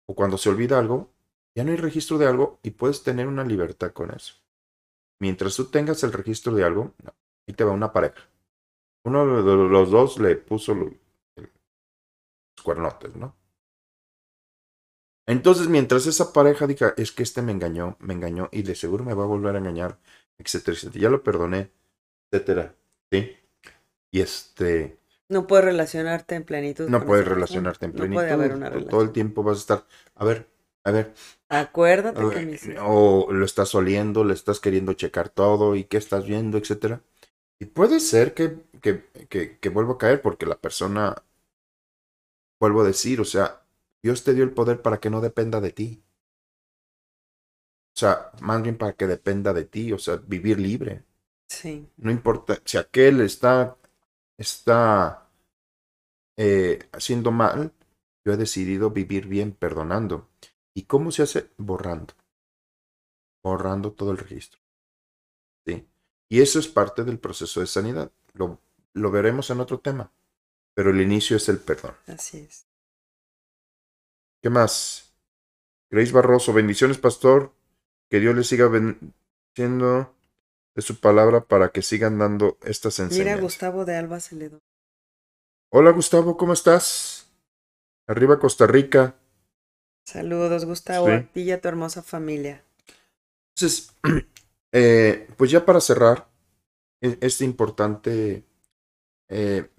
o cuando se olvida algo, ya no hay registro de algo y puedes tener una libertad con eso. Mientras tú tengas el registro de algo, no, ahí te va una pareja. Uno de los dos le puso lo- los cuernotes, ¿no? Entonces, mientras esa pareja diga, es que este me engañó, me engañó y de seguro me va a volver a engañar, etcétera, etcétera. Ya lo perdoné, etcétera. ¿Sí? Y este, No puedes relacionarte en plenitud. no puedes persona. relacionarte en No plenitud. puede haber una relación. todo el tiempo vas a estar, a ver, a ver, Acuérdate que mis... o lo estás oliendo, le estás queriendo checar todo y qué estás viendo, etcétera. Y puede ser que, que, que, que vuelva a caer porque la persona, vuelvo a decir, o sea, Dios te dio el poder para que no dependa de ti. O sea, más bien para que dependa de ti, o sea, vivir libre. Sí, No importa si aquel está, está eh, haciendo mal, yo he decidido vivir bien perdonando. ¿Y cómo se hace? Borrando. Borrando todo el registro. ¿Sí? Y eso es parte del proceso de sanidad. Lo, lo veremos en otro tema. Pero el inicio es el perdón. así es. ¿Qué más? Grace Barroso, bendiciones, pastor. Que Dios les siga bendiciendo de su palabra para que sigan dando estas Mira, enseñanzas. Gustavo de Alba Celedón. Hola Gustavo, ¿cómo estás? Arriba Costa Rica. Saludos, Gustavo, Sí. a ti y a tu hermosa familia. Entonces, eh, pues ya para cerrar, es, es importante, eh,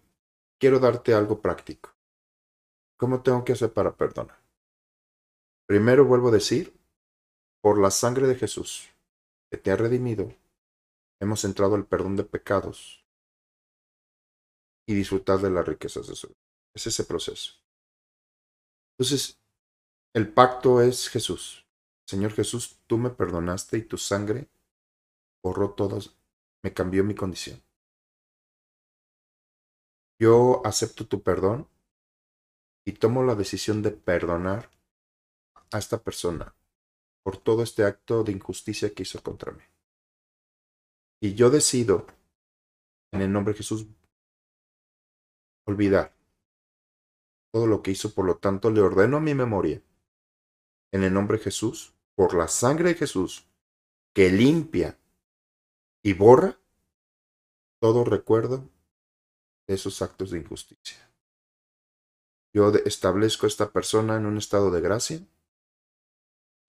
quiero darte algo práctico. ¿Cómo tengo que hacer para perdonar? Primero vuelvo a decir, por la sangre de Jesús que te ha redimido, hemos entrado al perdón de pecados y disfrutar de las riquezas de su vida. Es ese proceso. Entonces, el pacto es Jesús. Señor Jesús, tú me perdonaste y tu sangre borró todos, me cambió mi condición. Yo acepto tu perdón y tomo la decisión de perdonar a esta persona por todo este acto de injusticia que hizo contra mí. Y yo decido, en el nombre de Jesús, olvidar todo lo que hizo, por lo tanto le ordeno a mi memoria, en el nombre de Jesús, por la sangre de Jesús, que limpia y borra todo recuerdo de esos actos de injusticia. Yo establezco a esta persona en un estado de gracia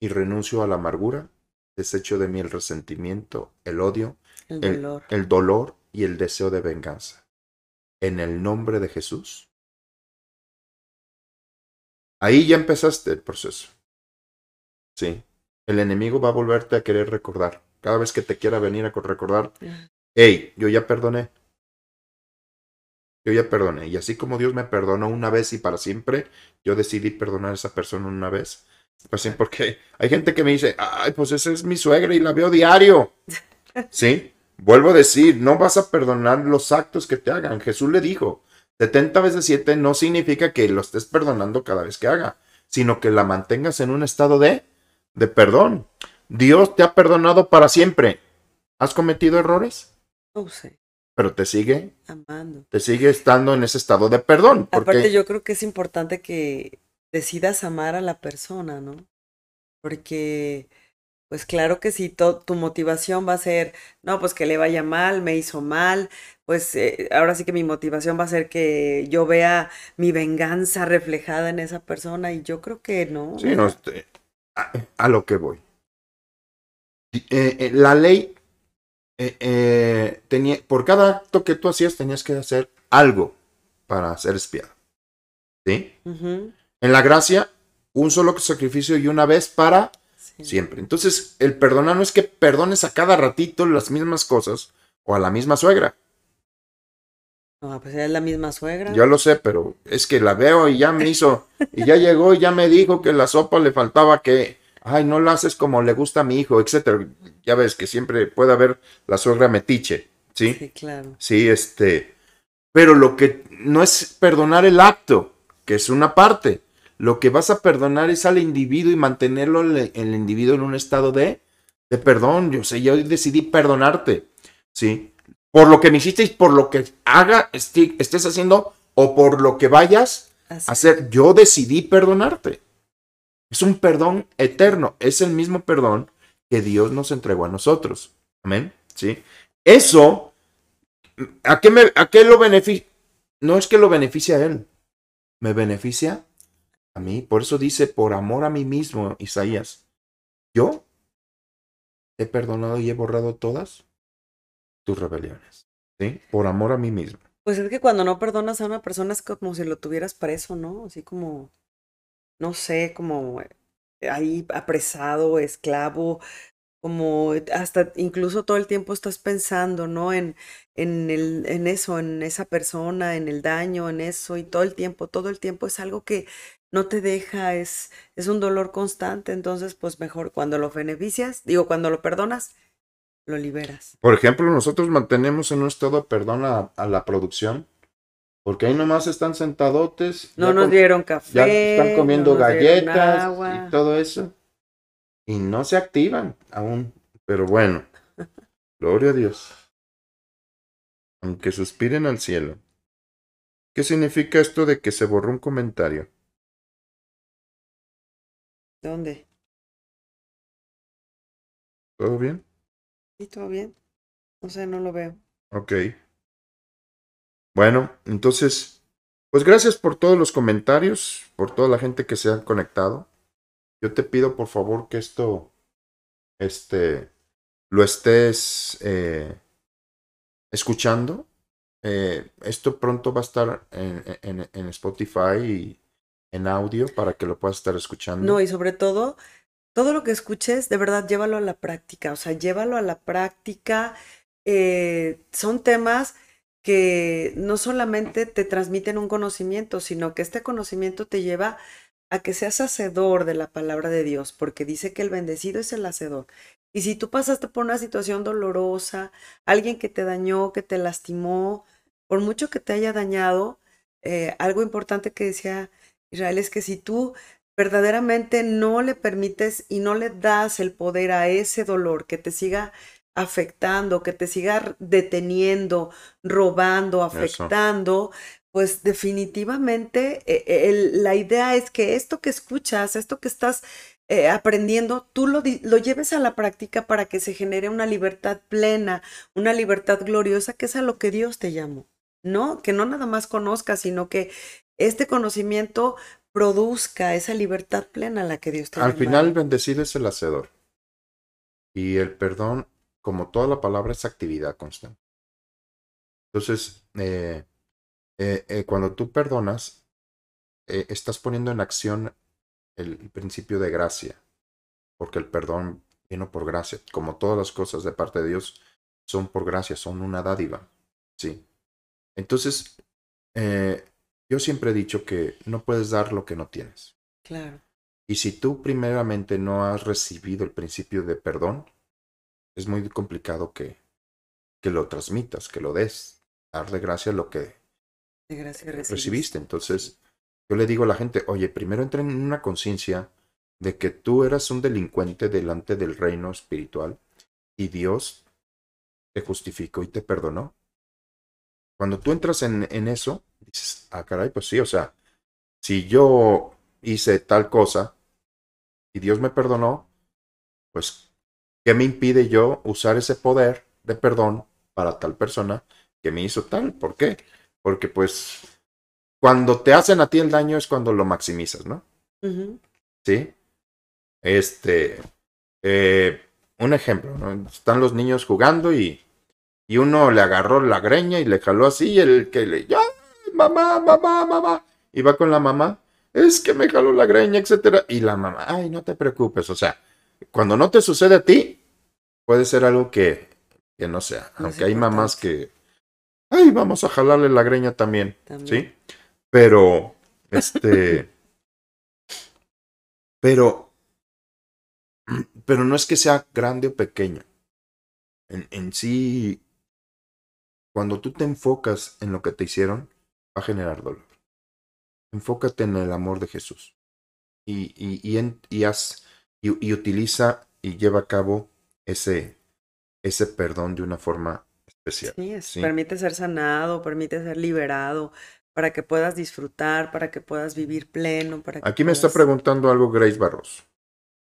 y renuncio a la amargura, desecho de mí el resentimiento, el odio, El dolor. el dolor y el deseo de venganza. En el nombre de Jesús. Ahí ya empezaste el proceso. Sí. El enemigo va a volverte a querer recordar. Cada vez que te quiera venir a co- recordar, hey, yo ya perdoné. Yo ya perdoné. Y así como Dios me perdonó una vez y para siempre, yo decidí perdonar a esa persona una vez. Pues sí, porque hay gente que me dice, ay, pues esa es mi suegra y la veo diario. Sí, vuelvo a decir, no vas a perdonar los actos que te hagan. Jesús le dijo, 70 veces 7 no significa que lo estés perdonando cada vez que haga, sino que la mantengas en un estado de, de perdón. Dios te ha perdonado para siempre. ¿Has cometido errores? No sé, Pero te sigue, amando. te sigue estando en ese estado de perdón. Porque Aparte, yo creo que es importante que decidas amar a la persona, ¿no? Porque, pues claro que si tu motivación va a ser, no, pues que le vaya mal, me hizo mal, pues eh, ahora sí que mi motivación va a ser que yo vea mi venganza reflejada en esa persona y yo creo que no. Sí, no, este, a, a lo que voy. Eh, eh, la ley tenía, por cada acto que tú hacías tenías que hacer algo para ser espiado. ¿Sí? En la gracia, un solo sacrificio y una vez para sí. siempre. Entonces, el perdonar no es que perdones a cada ratito las mismas cosas o a la misma suegra. No, pues es la misma suegra. Yo lo sé, pero es que la veo y ya me hizo, y ya llegó y ya me dijo que la sopa le faltaba que, ay, no la haces como le gusta a mi hijo, etcétera. Ya ves que siempre puede haber la suegra metiche, ¿sí? Sí, claro. Sí, este. Pero lo que no es perdonar el acto, que es una parte. Lo que vas a perdonar es al individuo y mantenerlo el, el individuo en un estado de, de perdón. Yo sé, yo decidí perdonarte, ¿sí? Por lo que me hiciste y por lo que haga, esti- estés haciendo o por lo que vayas Así a hacer. Yo decidí perdonarte. Es un perdón eterno. Es el mismo perdón que Dios nos entregó a nosotros. Amén. ¿Sí? Eso, ¿a qué, me, a qué lo beneficia? No es que lo beneficie a Él. Me beneficia mí. Por eso dice, por amor a mí mismo, Isaías. Yo he perdonado y he borrado todas tus rebeliones. ¿Sí? Por amor a mí mismo. Pues es que cuando no perdonas a una persona es como si lo tuvieras preso, ¿no? Así como, no sé, como eh, ahí apresado, esclavo, como hasta incluso todo el tiempo estás pensando, ¿no? En, en el, en eso, en esa persona, en el daño, en eso, y todo el tiempo, todo el tiempo es algo que no te deja, es, es un dolor constante, entonces pues mejor cuando lo beneficias, digo, cuando lo perdonas, lo liberas. Por ejemplo, nosotros mantenemos en un estado de perdón a, a la producción, porque ahí nomás están sentadotes, No nos dieron café. ya están comiendo no galletas agua. y todo eso, y no se activan aún. Pero bueno, gloria a Dios. Aunque suspiren al cielo. ¿Qué significa esto de que se borró un comentario? ¿Dónde? ¿Todo bien? ¿Sí, todo bien? No sé, no lo veo. Ok. Bueno, entonces, pues gracias por todos los comentarios, por toda la gente que se ha conectado. Yo te pido por favor que esto, este, lo estés eh, escuchando. Eh, esto pronto va a estar en, en- en Spotify y en audio para que lo puedas estar escuchando. No, y sobre todo, todo lo que escuches, de verdad, llévalo a la práctica. O sea, llévalo a la práctica. Eh, son temas que no solamente te transmiten un conocimiento, sino que este conocimiento te lleva a que seas hacedor de la palabra de Dios, porque dice que el bendecido es el hacedor. Y si tú pasaste por una situación dolorosa, alguien que te dañó, que te lastimó, por mucho que te haya dañado, eh, algo importante que decía Israel es que si tú verdaderamente no le permites y no le das el poder a ese dolor que te siga afectando, que te siga deteniendo, robando, afectando, pues definitivamente eh, eh, el- la idea es que esto que escuchas, esto que estás eh, aprendiendo, tú lo, lo lleves a la práctica para que se genere una libertad plena, una libertad gloriosa, que es a lo que Dios te llamó, ¿no? Que no nada más conozcas, sino que este conocimiento produzca esa libertad plena a la que Dios te Al final, bendecido es el hacedor. Y el perdón, como toda la palabra, es actividad constante. Entonces, eh, eh, eh, cuando tú perdonas, estás poniendo en acción el principio de gracia, porque el perdón vino por gracia, como todas las cosas de parte de Dios son por gracia, son una dádiva, sí. Entonces, eh, yo siempre he dicho que no puedes dar lo que no tienes. Claro. Y si tú primeramente no has recibido el principio de perdón, es muy complicado que, que lo transmitas, que lo des, darle gracia a lo que gracia recibiste. recibiste. Entonces, yo le digo a la gente, oye, primero entra en una conciencia de que tú eras un delincuente delante del reino espiritual y Dios te justificó y te perdonó. Cuando tú entras en, en eso, dices, ah, caray, pues sí, o sea, si yo hice tal cosa y Dios me perdonó, pues, ¿qué me impide yo usar ese poder de perdón para tal persona que me hizo tal? ¿Por qué? Porque pues cuando te hacen a ti el daño es cuando lo maximizas, ¿no? ¿Sí? Este, eh, un ejemplo, ¿no? Están los niños jugando y, y uno le agarró la greña y le jaló así y el que le, ya, mamá, mamá, mamá, y va con la mamá, es que me jaló la greña, etcétera, y la mamá, ay, no te preocupes, o sea, cuando no te sucede a ti, puede ser algo que, que no sea, No aunque hay mamás que, ay, vamos a jalarle la greña también, También. ¿sí? Pero, este, pero, pero no es que sea grande o pequeño. En, en sí, cuando tú te enfocas en lo que te hicieron, va a generar dolor. Enfócate en el amor de Jesús. Y, y, y, en- y haz, y, utiliza y lleva a cabo ese, ese perdón de una forma especial. Sí, es- Sí. permite ser sanado, permite ser liberado, para que puedas disfrutar, para que puedas vivir pleno, para que Aquí me está preguntando algo Grace Barros.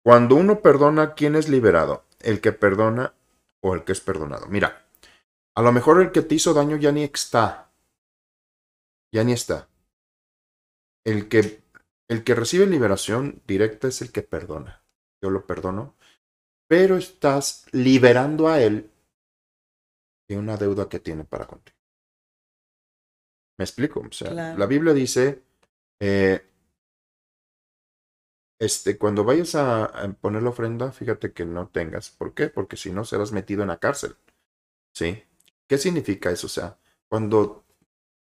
Cuando uno perdona, ¿quién es liberado? ¿El que perdona o el que es perdonado? Mira, a lo mejor el que te hizo daño ya ni está. Ya ni está. El que, el que recibe liberación directa es el que perdona. Yo lo perdono. Pero estás liberando a él de una deuda que tiene para contigo. ¿Me explico? O sea, Claro. la Biblia dice, eh, este, cuando vayas a, a poner la ofrenda, fíjate que no tengas. ¿Por qué? Porque si no, serás metido en la cárcel. ¿Sí? ¿Qué significa eso? O sea, cuando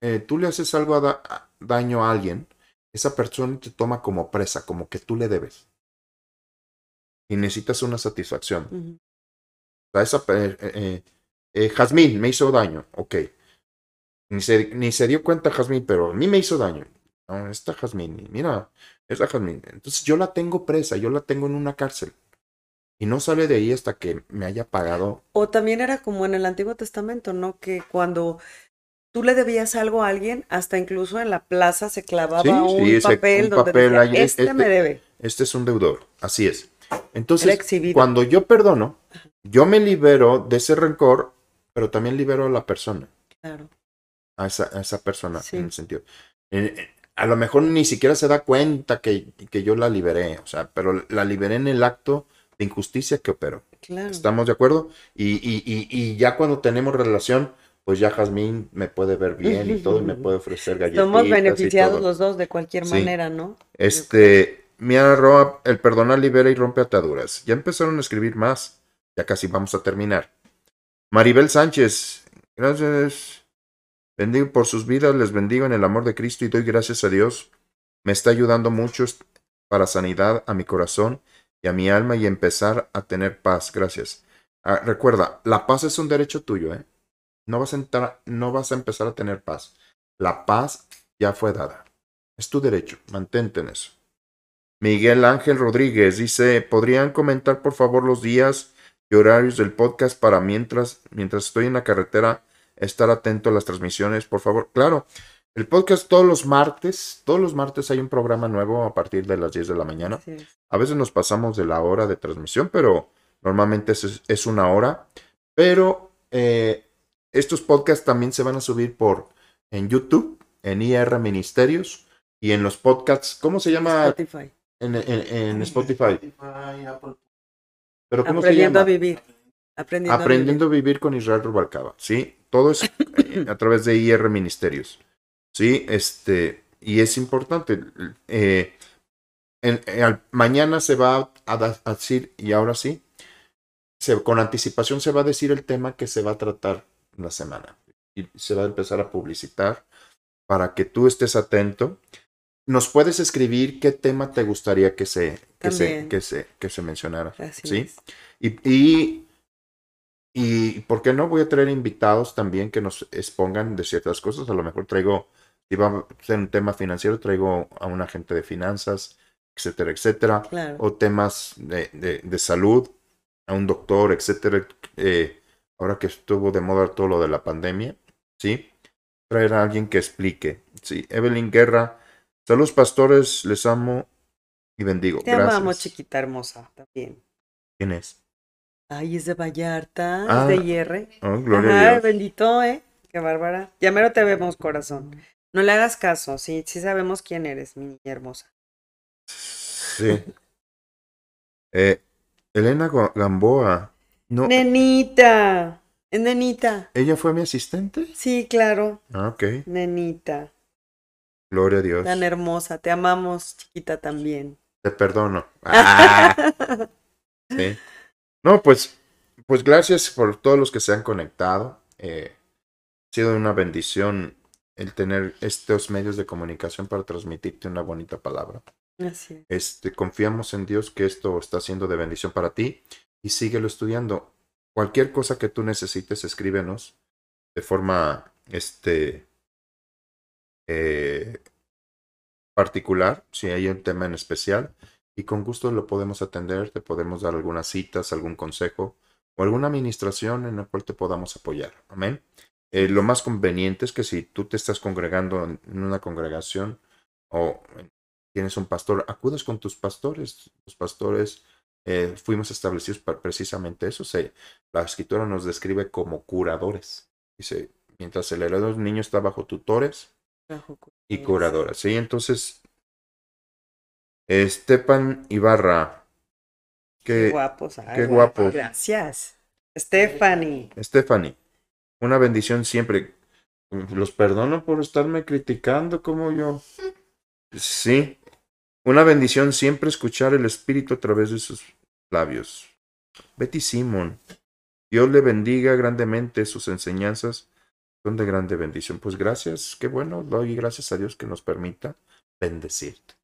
eh, tú le haces algo a da- a- daño a alguien, esa persona te toma como presa, como que tú le debes. Y necesitas una satisfacción. O sea, esa, eh, eh, eh, Jazmín me hizo daño, ok. Ni se, ni se dio cuenta Jazmín, pero a mí me hizo daño. No, esta Jazmín, mira, esta Jazmín. Entonces yo la tengo presa, yo la tengo en una cárcel. Y no sale de ahí hasta que me haya pagado. O también era como en el Antiguo Testamento, ¿no? Que cuando tú le debías algo a alguien, hasta incluso en la plaza se clavaba Sí, un sí, ese- papel un donde papel decía, este, este- me debe. Este es un deudor, así es. Entonces, cuando yo perdono, yo me libero de ese rencor, pero también libero a la persona. Claro. a esa, a esa persona Sí. en el sentido. eh, eh, a lo mejor ni siquiera se da cuenta que, que yo la liberé, o sea, pero la liberé en el acto de injusticia que operó. Claro. ¿Estamos de acuerdo? Y, y, y, y ya cuando tenemos relación, pues ya Jazmín me puede ver bien y todo, y me puede ofrecer galletitas. Somos beneficiados los dos de cualquier Sí. manera, ¿no? Este, Mia Roa, el perdonar libera y rompe ataduras. Ya empezaron a escribir más. Ya casi vamos a terminar. Maribel Sánchez, gracias. Bendigo por sus vidas, les bendigo en el amor de Cristo y doy gracias a Dios. Me está ayudando mucho para sanidad a mi corazón y a mi alma y empezar a tener paz. Gracias. Ah, recuerda, la paz es un derecho tuyo, ¿eh? No vas, a entrar, no vas a empezar a tener paz. La paz ya fue dada. Es tu derecho. Mantente en eso. Miguel Ángel Rodríguez dice, ¿podrían comentar por favor los días y horarios del podcast para mientras, mientras estoy en la carretera, estar atento a las transmisiones, por favor? Claro, el podcast todos los martes, todos los martes hay un programa nuevo a partir de las 10 de la mañana. A veces nos pasamos de la hora de transmisión, pero normalmente es, es una hora. Pero eh, estos podcasts también se van a subir por en YouTube, en IR Ministerios y en los podcasts. ¿Cómo se llama Spotify. en, en- en Spotify? Pero ¿cómo se Aprendiendo a llama? vivir. Aprendiendo, Aprendiendo a vivir con Israel Rubalcaba. Sí, todo es eh, a través de IR Ministerios. Sí, este, y es importante. eh, en- en- al- mañana se va a, decir, y ahora sí, se- con anticipación se va a decir el tema que se va a tratar la semana. Y se va a empezar a publicitar para que tú estés atento. Nos puedes escribir qué tema te gustaría que se, que se, que se, que se mencionara. Así ¿sí? Y, y, y, ¿por qué no voy a traer invitados también que nos expongan de ciertas cosas? A lo mejor traigo Si va a ser un tema financiero, traigo a un agente de finanzas, etcétera, etcétera. Claro. O temas de, de- de salud, a un doctor, etcétera. Eh, ahora que estuvo de moda todo lo de la pandemia, ¿sí? Traer a alguien que explique. Sí, Evelyn Guerra. Saludos, pastores, les amo y bendigo. Te Gracias. amamos, chiquita hermosa, también. ¿Quién es? Ay, es de Vallarta, Ah, es de IR. Oh, gloria Ajá, a Dios. bendito, ¿eh? Qué bárbara. Ya mero te vemos, corazón. No le hagas caso, sí, sí sabemos quién eres, mi niña hermosa. Sí. Eh, Elena Gamboa. No, Nenita, es nenita. ¿ella fue mi asistente? Sí, claro, Ah, ok. nenita. Gloria a Dios. Tan hermosa, te amamos, chiquita, también. Te perdono. Ah, sí. No, pues, pues gracias por todos los que se han conectado. Eh, ha sido una bendición el tener estos medios de comunicación para transmitirte una bonita palabra. Así es. Este, confiamos en Dios que esto está siendo de bendición para ti y síguelo estudiando. Cualquier cosa que tú necesites, escríbenos de forma este, eh, particular, si hay un tema en especial, y con gusto lo podemos atender, te podemos dar algunas citas, algún consejo o alguna administración en la cual te podamos apoyar. Amén. Eh, lo más conveniente es que si tú te estás congregando en una congregación o tienes un pastor, acudes con tus pastores. Los pastores eh, fuimos establecidos para precisamente eso. Se, la escritura nos describe como curadores. Dice, mientras el heredero del niño está bajo tutores Bajo y curadoras. Sí, entonces, Estepan Ibarra. Qué guapos. ay, qué guapos. Gracias. Stephanie. Stephanie, una bendición siempre. Los perdono por estarme criticando como yo. Sí, una bendición siempre escuchar el Espíritu a través de sus labios. Betty Simon, Dios le bendiga grandemente, sus enseñanzas son de grande bendición. Pues gracias, qué bueno, doy gracias a Dios que nos permita bendecirte,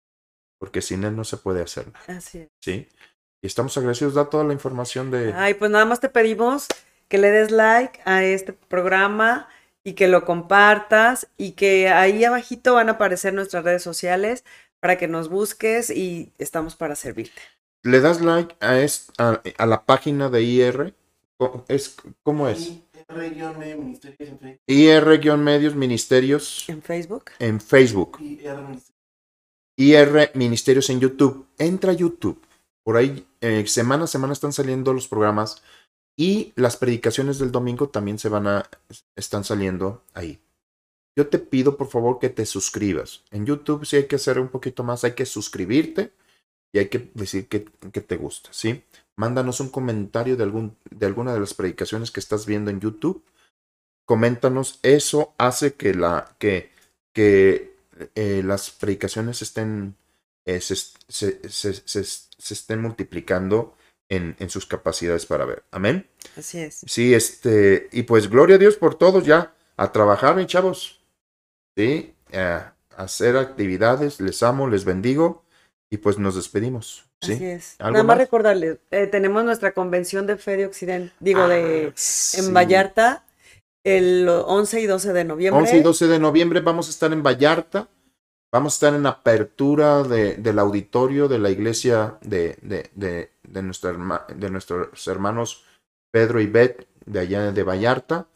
porque sin Él no se puede hacer nada, Así es. ¿sí? Y estamos agradecidos, da toda la información de... Ay, pues nada más te pedimos que le des like a este programa y que lo compartas y que ahí abajito van a aparecer nuestras redes sociales para que nos busques y estamos para servirte. le das like a, es- a, a la página de IR. Co- Es, ¿Cómo es? R-Medio Ministerios en Facebook. IR-Medios Ministerios En Facebook. en Facebook. IR Ministerios en YouTube. Entra a YouTube. Por ahí, eh, semana a semana están saliendo los programas y las predicaciones del domingo también se van a, están saliendo ahí. Yo te pido por favor que te suscribas. En YouTube sí hay que hacer un poquito más, hay que suscribirte y hay que decir que, te gusta, ¿sí? Mándanos un comentario de, algún, de alguna de las predicaciones que estás viendo en YouTube. Coméntanos, eso hace que, la, que, que eh, las predicaciones estén, eh, se- se- se estén multiplicando en, en sus capacidades para ver. Amén. Así es. Sí, este, y pues gloria a Dios por todos ya, a trabajar, mis chavos. Sí, a hacer actividades, les amo, les bendigo y pues nos despedimos. Así Sí. es. ¿Algo Nada más recordarles, eh, tenemos nuestra convención de fe de Occidente, digo, de Ah, sí. en Vallarta, el 11 y 12 de noviembre. 11 y 12 de noviembre vamos a estar en Vallarta. Vamos a estar en apertura de, del auditorio de la iglesia de, de, de, de, nuestra herma- de nuestros hermanos Pedro y Beth de allá de Vallarta.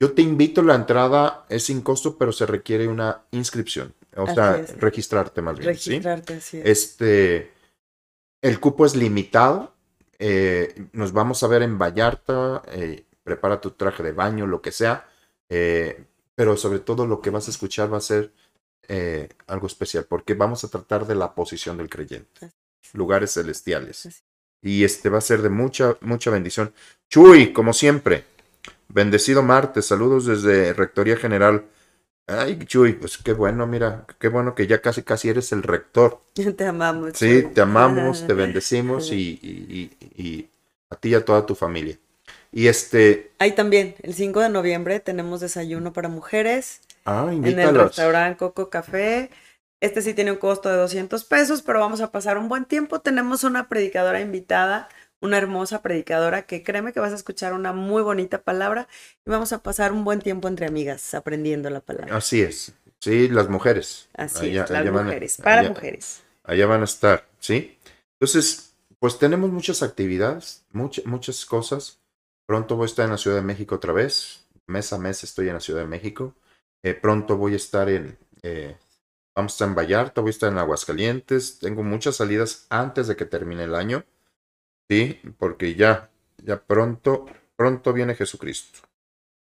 Yo te invito, la entrada es sin costo, pero se requiere una inscripción. O Así sea, es. registrarte más bien. ¿sí? Registrarte, así es. Este, el cupo es limitado. eh, nos vamos a ver en Vallarta. eh, prepara tu traje de baño, lo que sea. eh, pero sobre todo lo que vas a escuchar va a ser eh, algo especial, porque vamos a tratar de la posición del creyente, lugares celestiales. Y este va a ser de mucha, mucha bendición. Chuy, como siempre, bendecido martes, saludos desde Rectoría General. Ay, Chuy, pues qué bueno, mira, qué bueno que ya casi, casi eres el rector. Te amamos. Sí, Chuy. te amamos, te bendecimos y, y- y- y a ti y a toda tu familia. Y este, Ahí también, el 5 de noviembre tenemos desayuno para mujeres ah, en el invítalos. restaurante Coco Café. Este sí tiene un costo de 200 pesos, pero vamos a pasar un buen tiempo. Tenemos una predicadora invitada, una hermosa predicadora que créeme que vas a escuchar una muy bonita palabra y vamos a pasar un buen tiempo entre amigas aprendiendo la palabra. Así es. Sí, las mujeres. Así Allá- es, las a- mujeres, para allá- mujeres. Allá van a estar, ¿sí? Entonces, pues tenemos muchas actividades, much- muchas cosas. Pronto voy a estar en la Ciudad de México otra vez. Mes a mes estoy en la Ciudad de México. Eh, pronto voy a estar en, eh, vamos a estar en Vallarta, voy a estar en Aguascalientes. Tengo muchas salidas antes de que termine el año, ¿sí? Porque ya, ya pronto, pronto viene Jesucristo,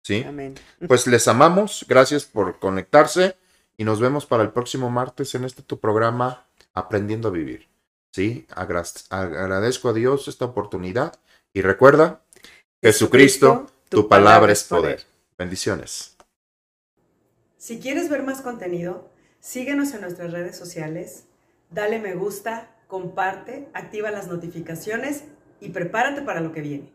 ¿sí? Amén. Pues les amamos, gracias por conectarse y nos vemos para el próximo martes en este tu programa Aprendiendo a Vivir. Sí, Agra- agradezco a Dios esta oportunidad y recuerda, Jesucristo, tu palabra es poder. Bendiciones. Si quieres ver más contenido, síguenos en nuestras redes sociales, dale me gusta, comparte, activa las notificaciones y prepárate para lo que viene.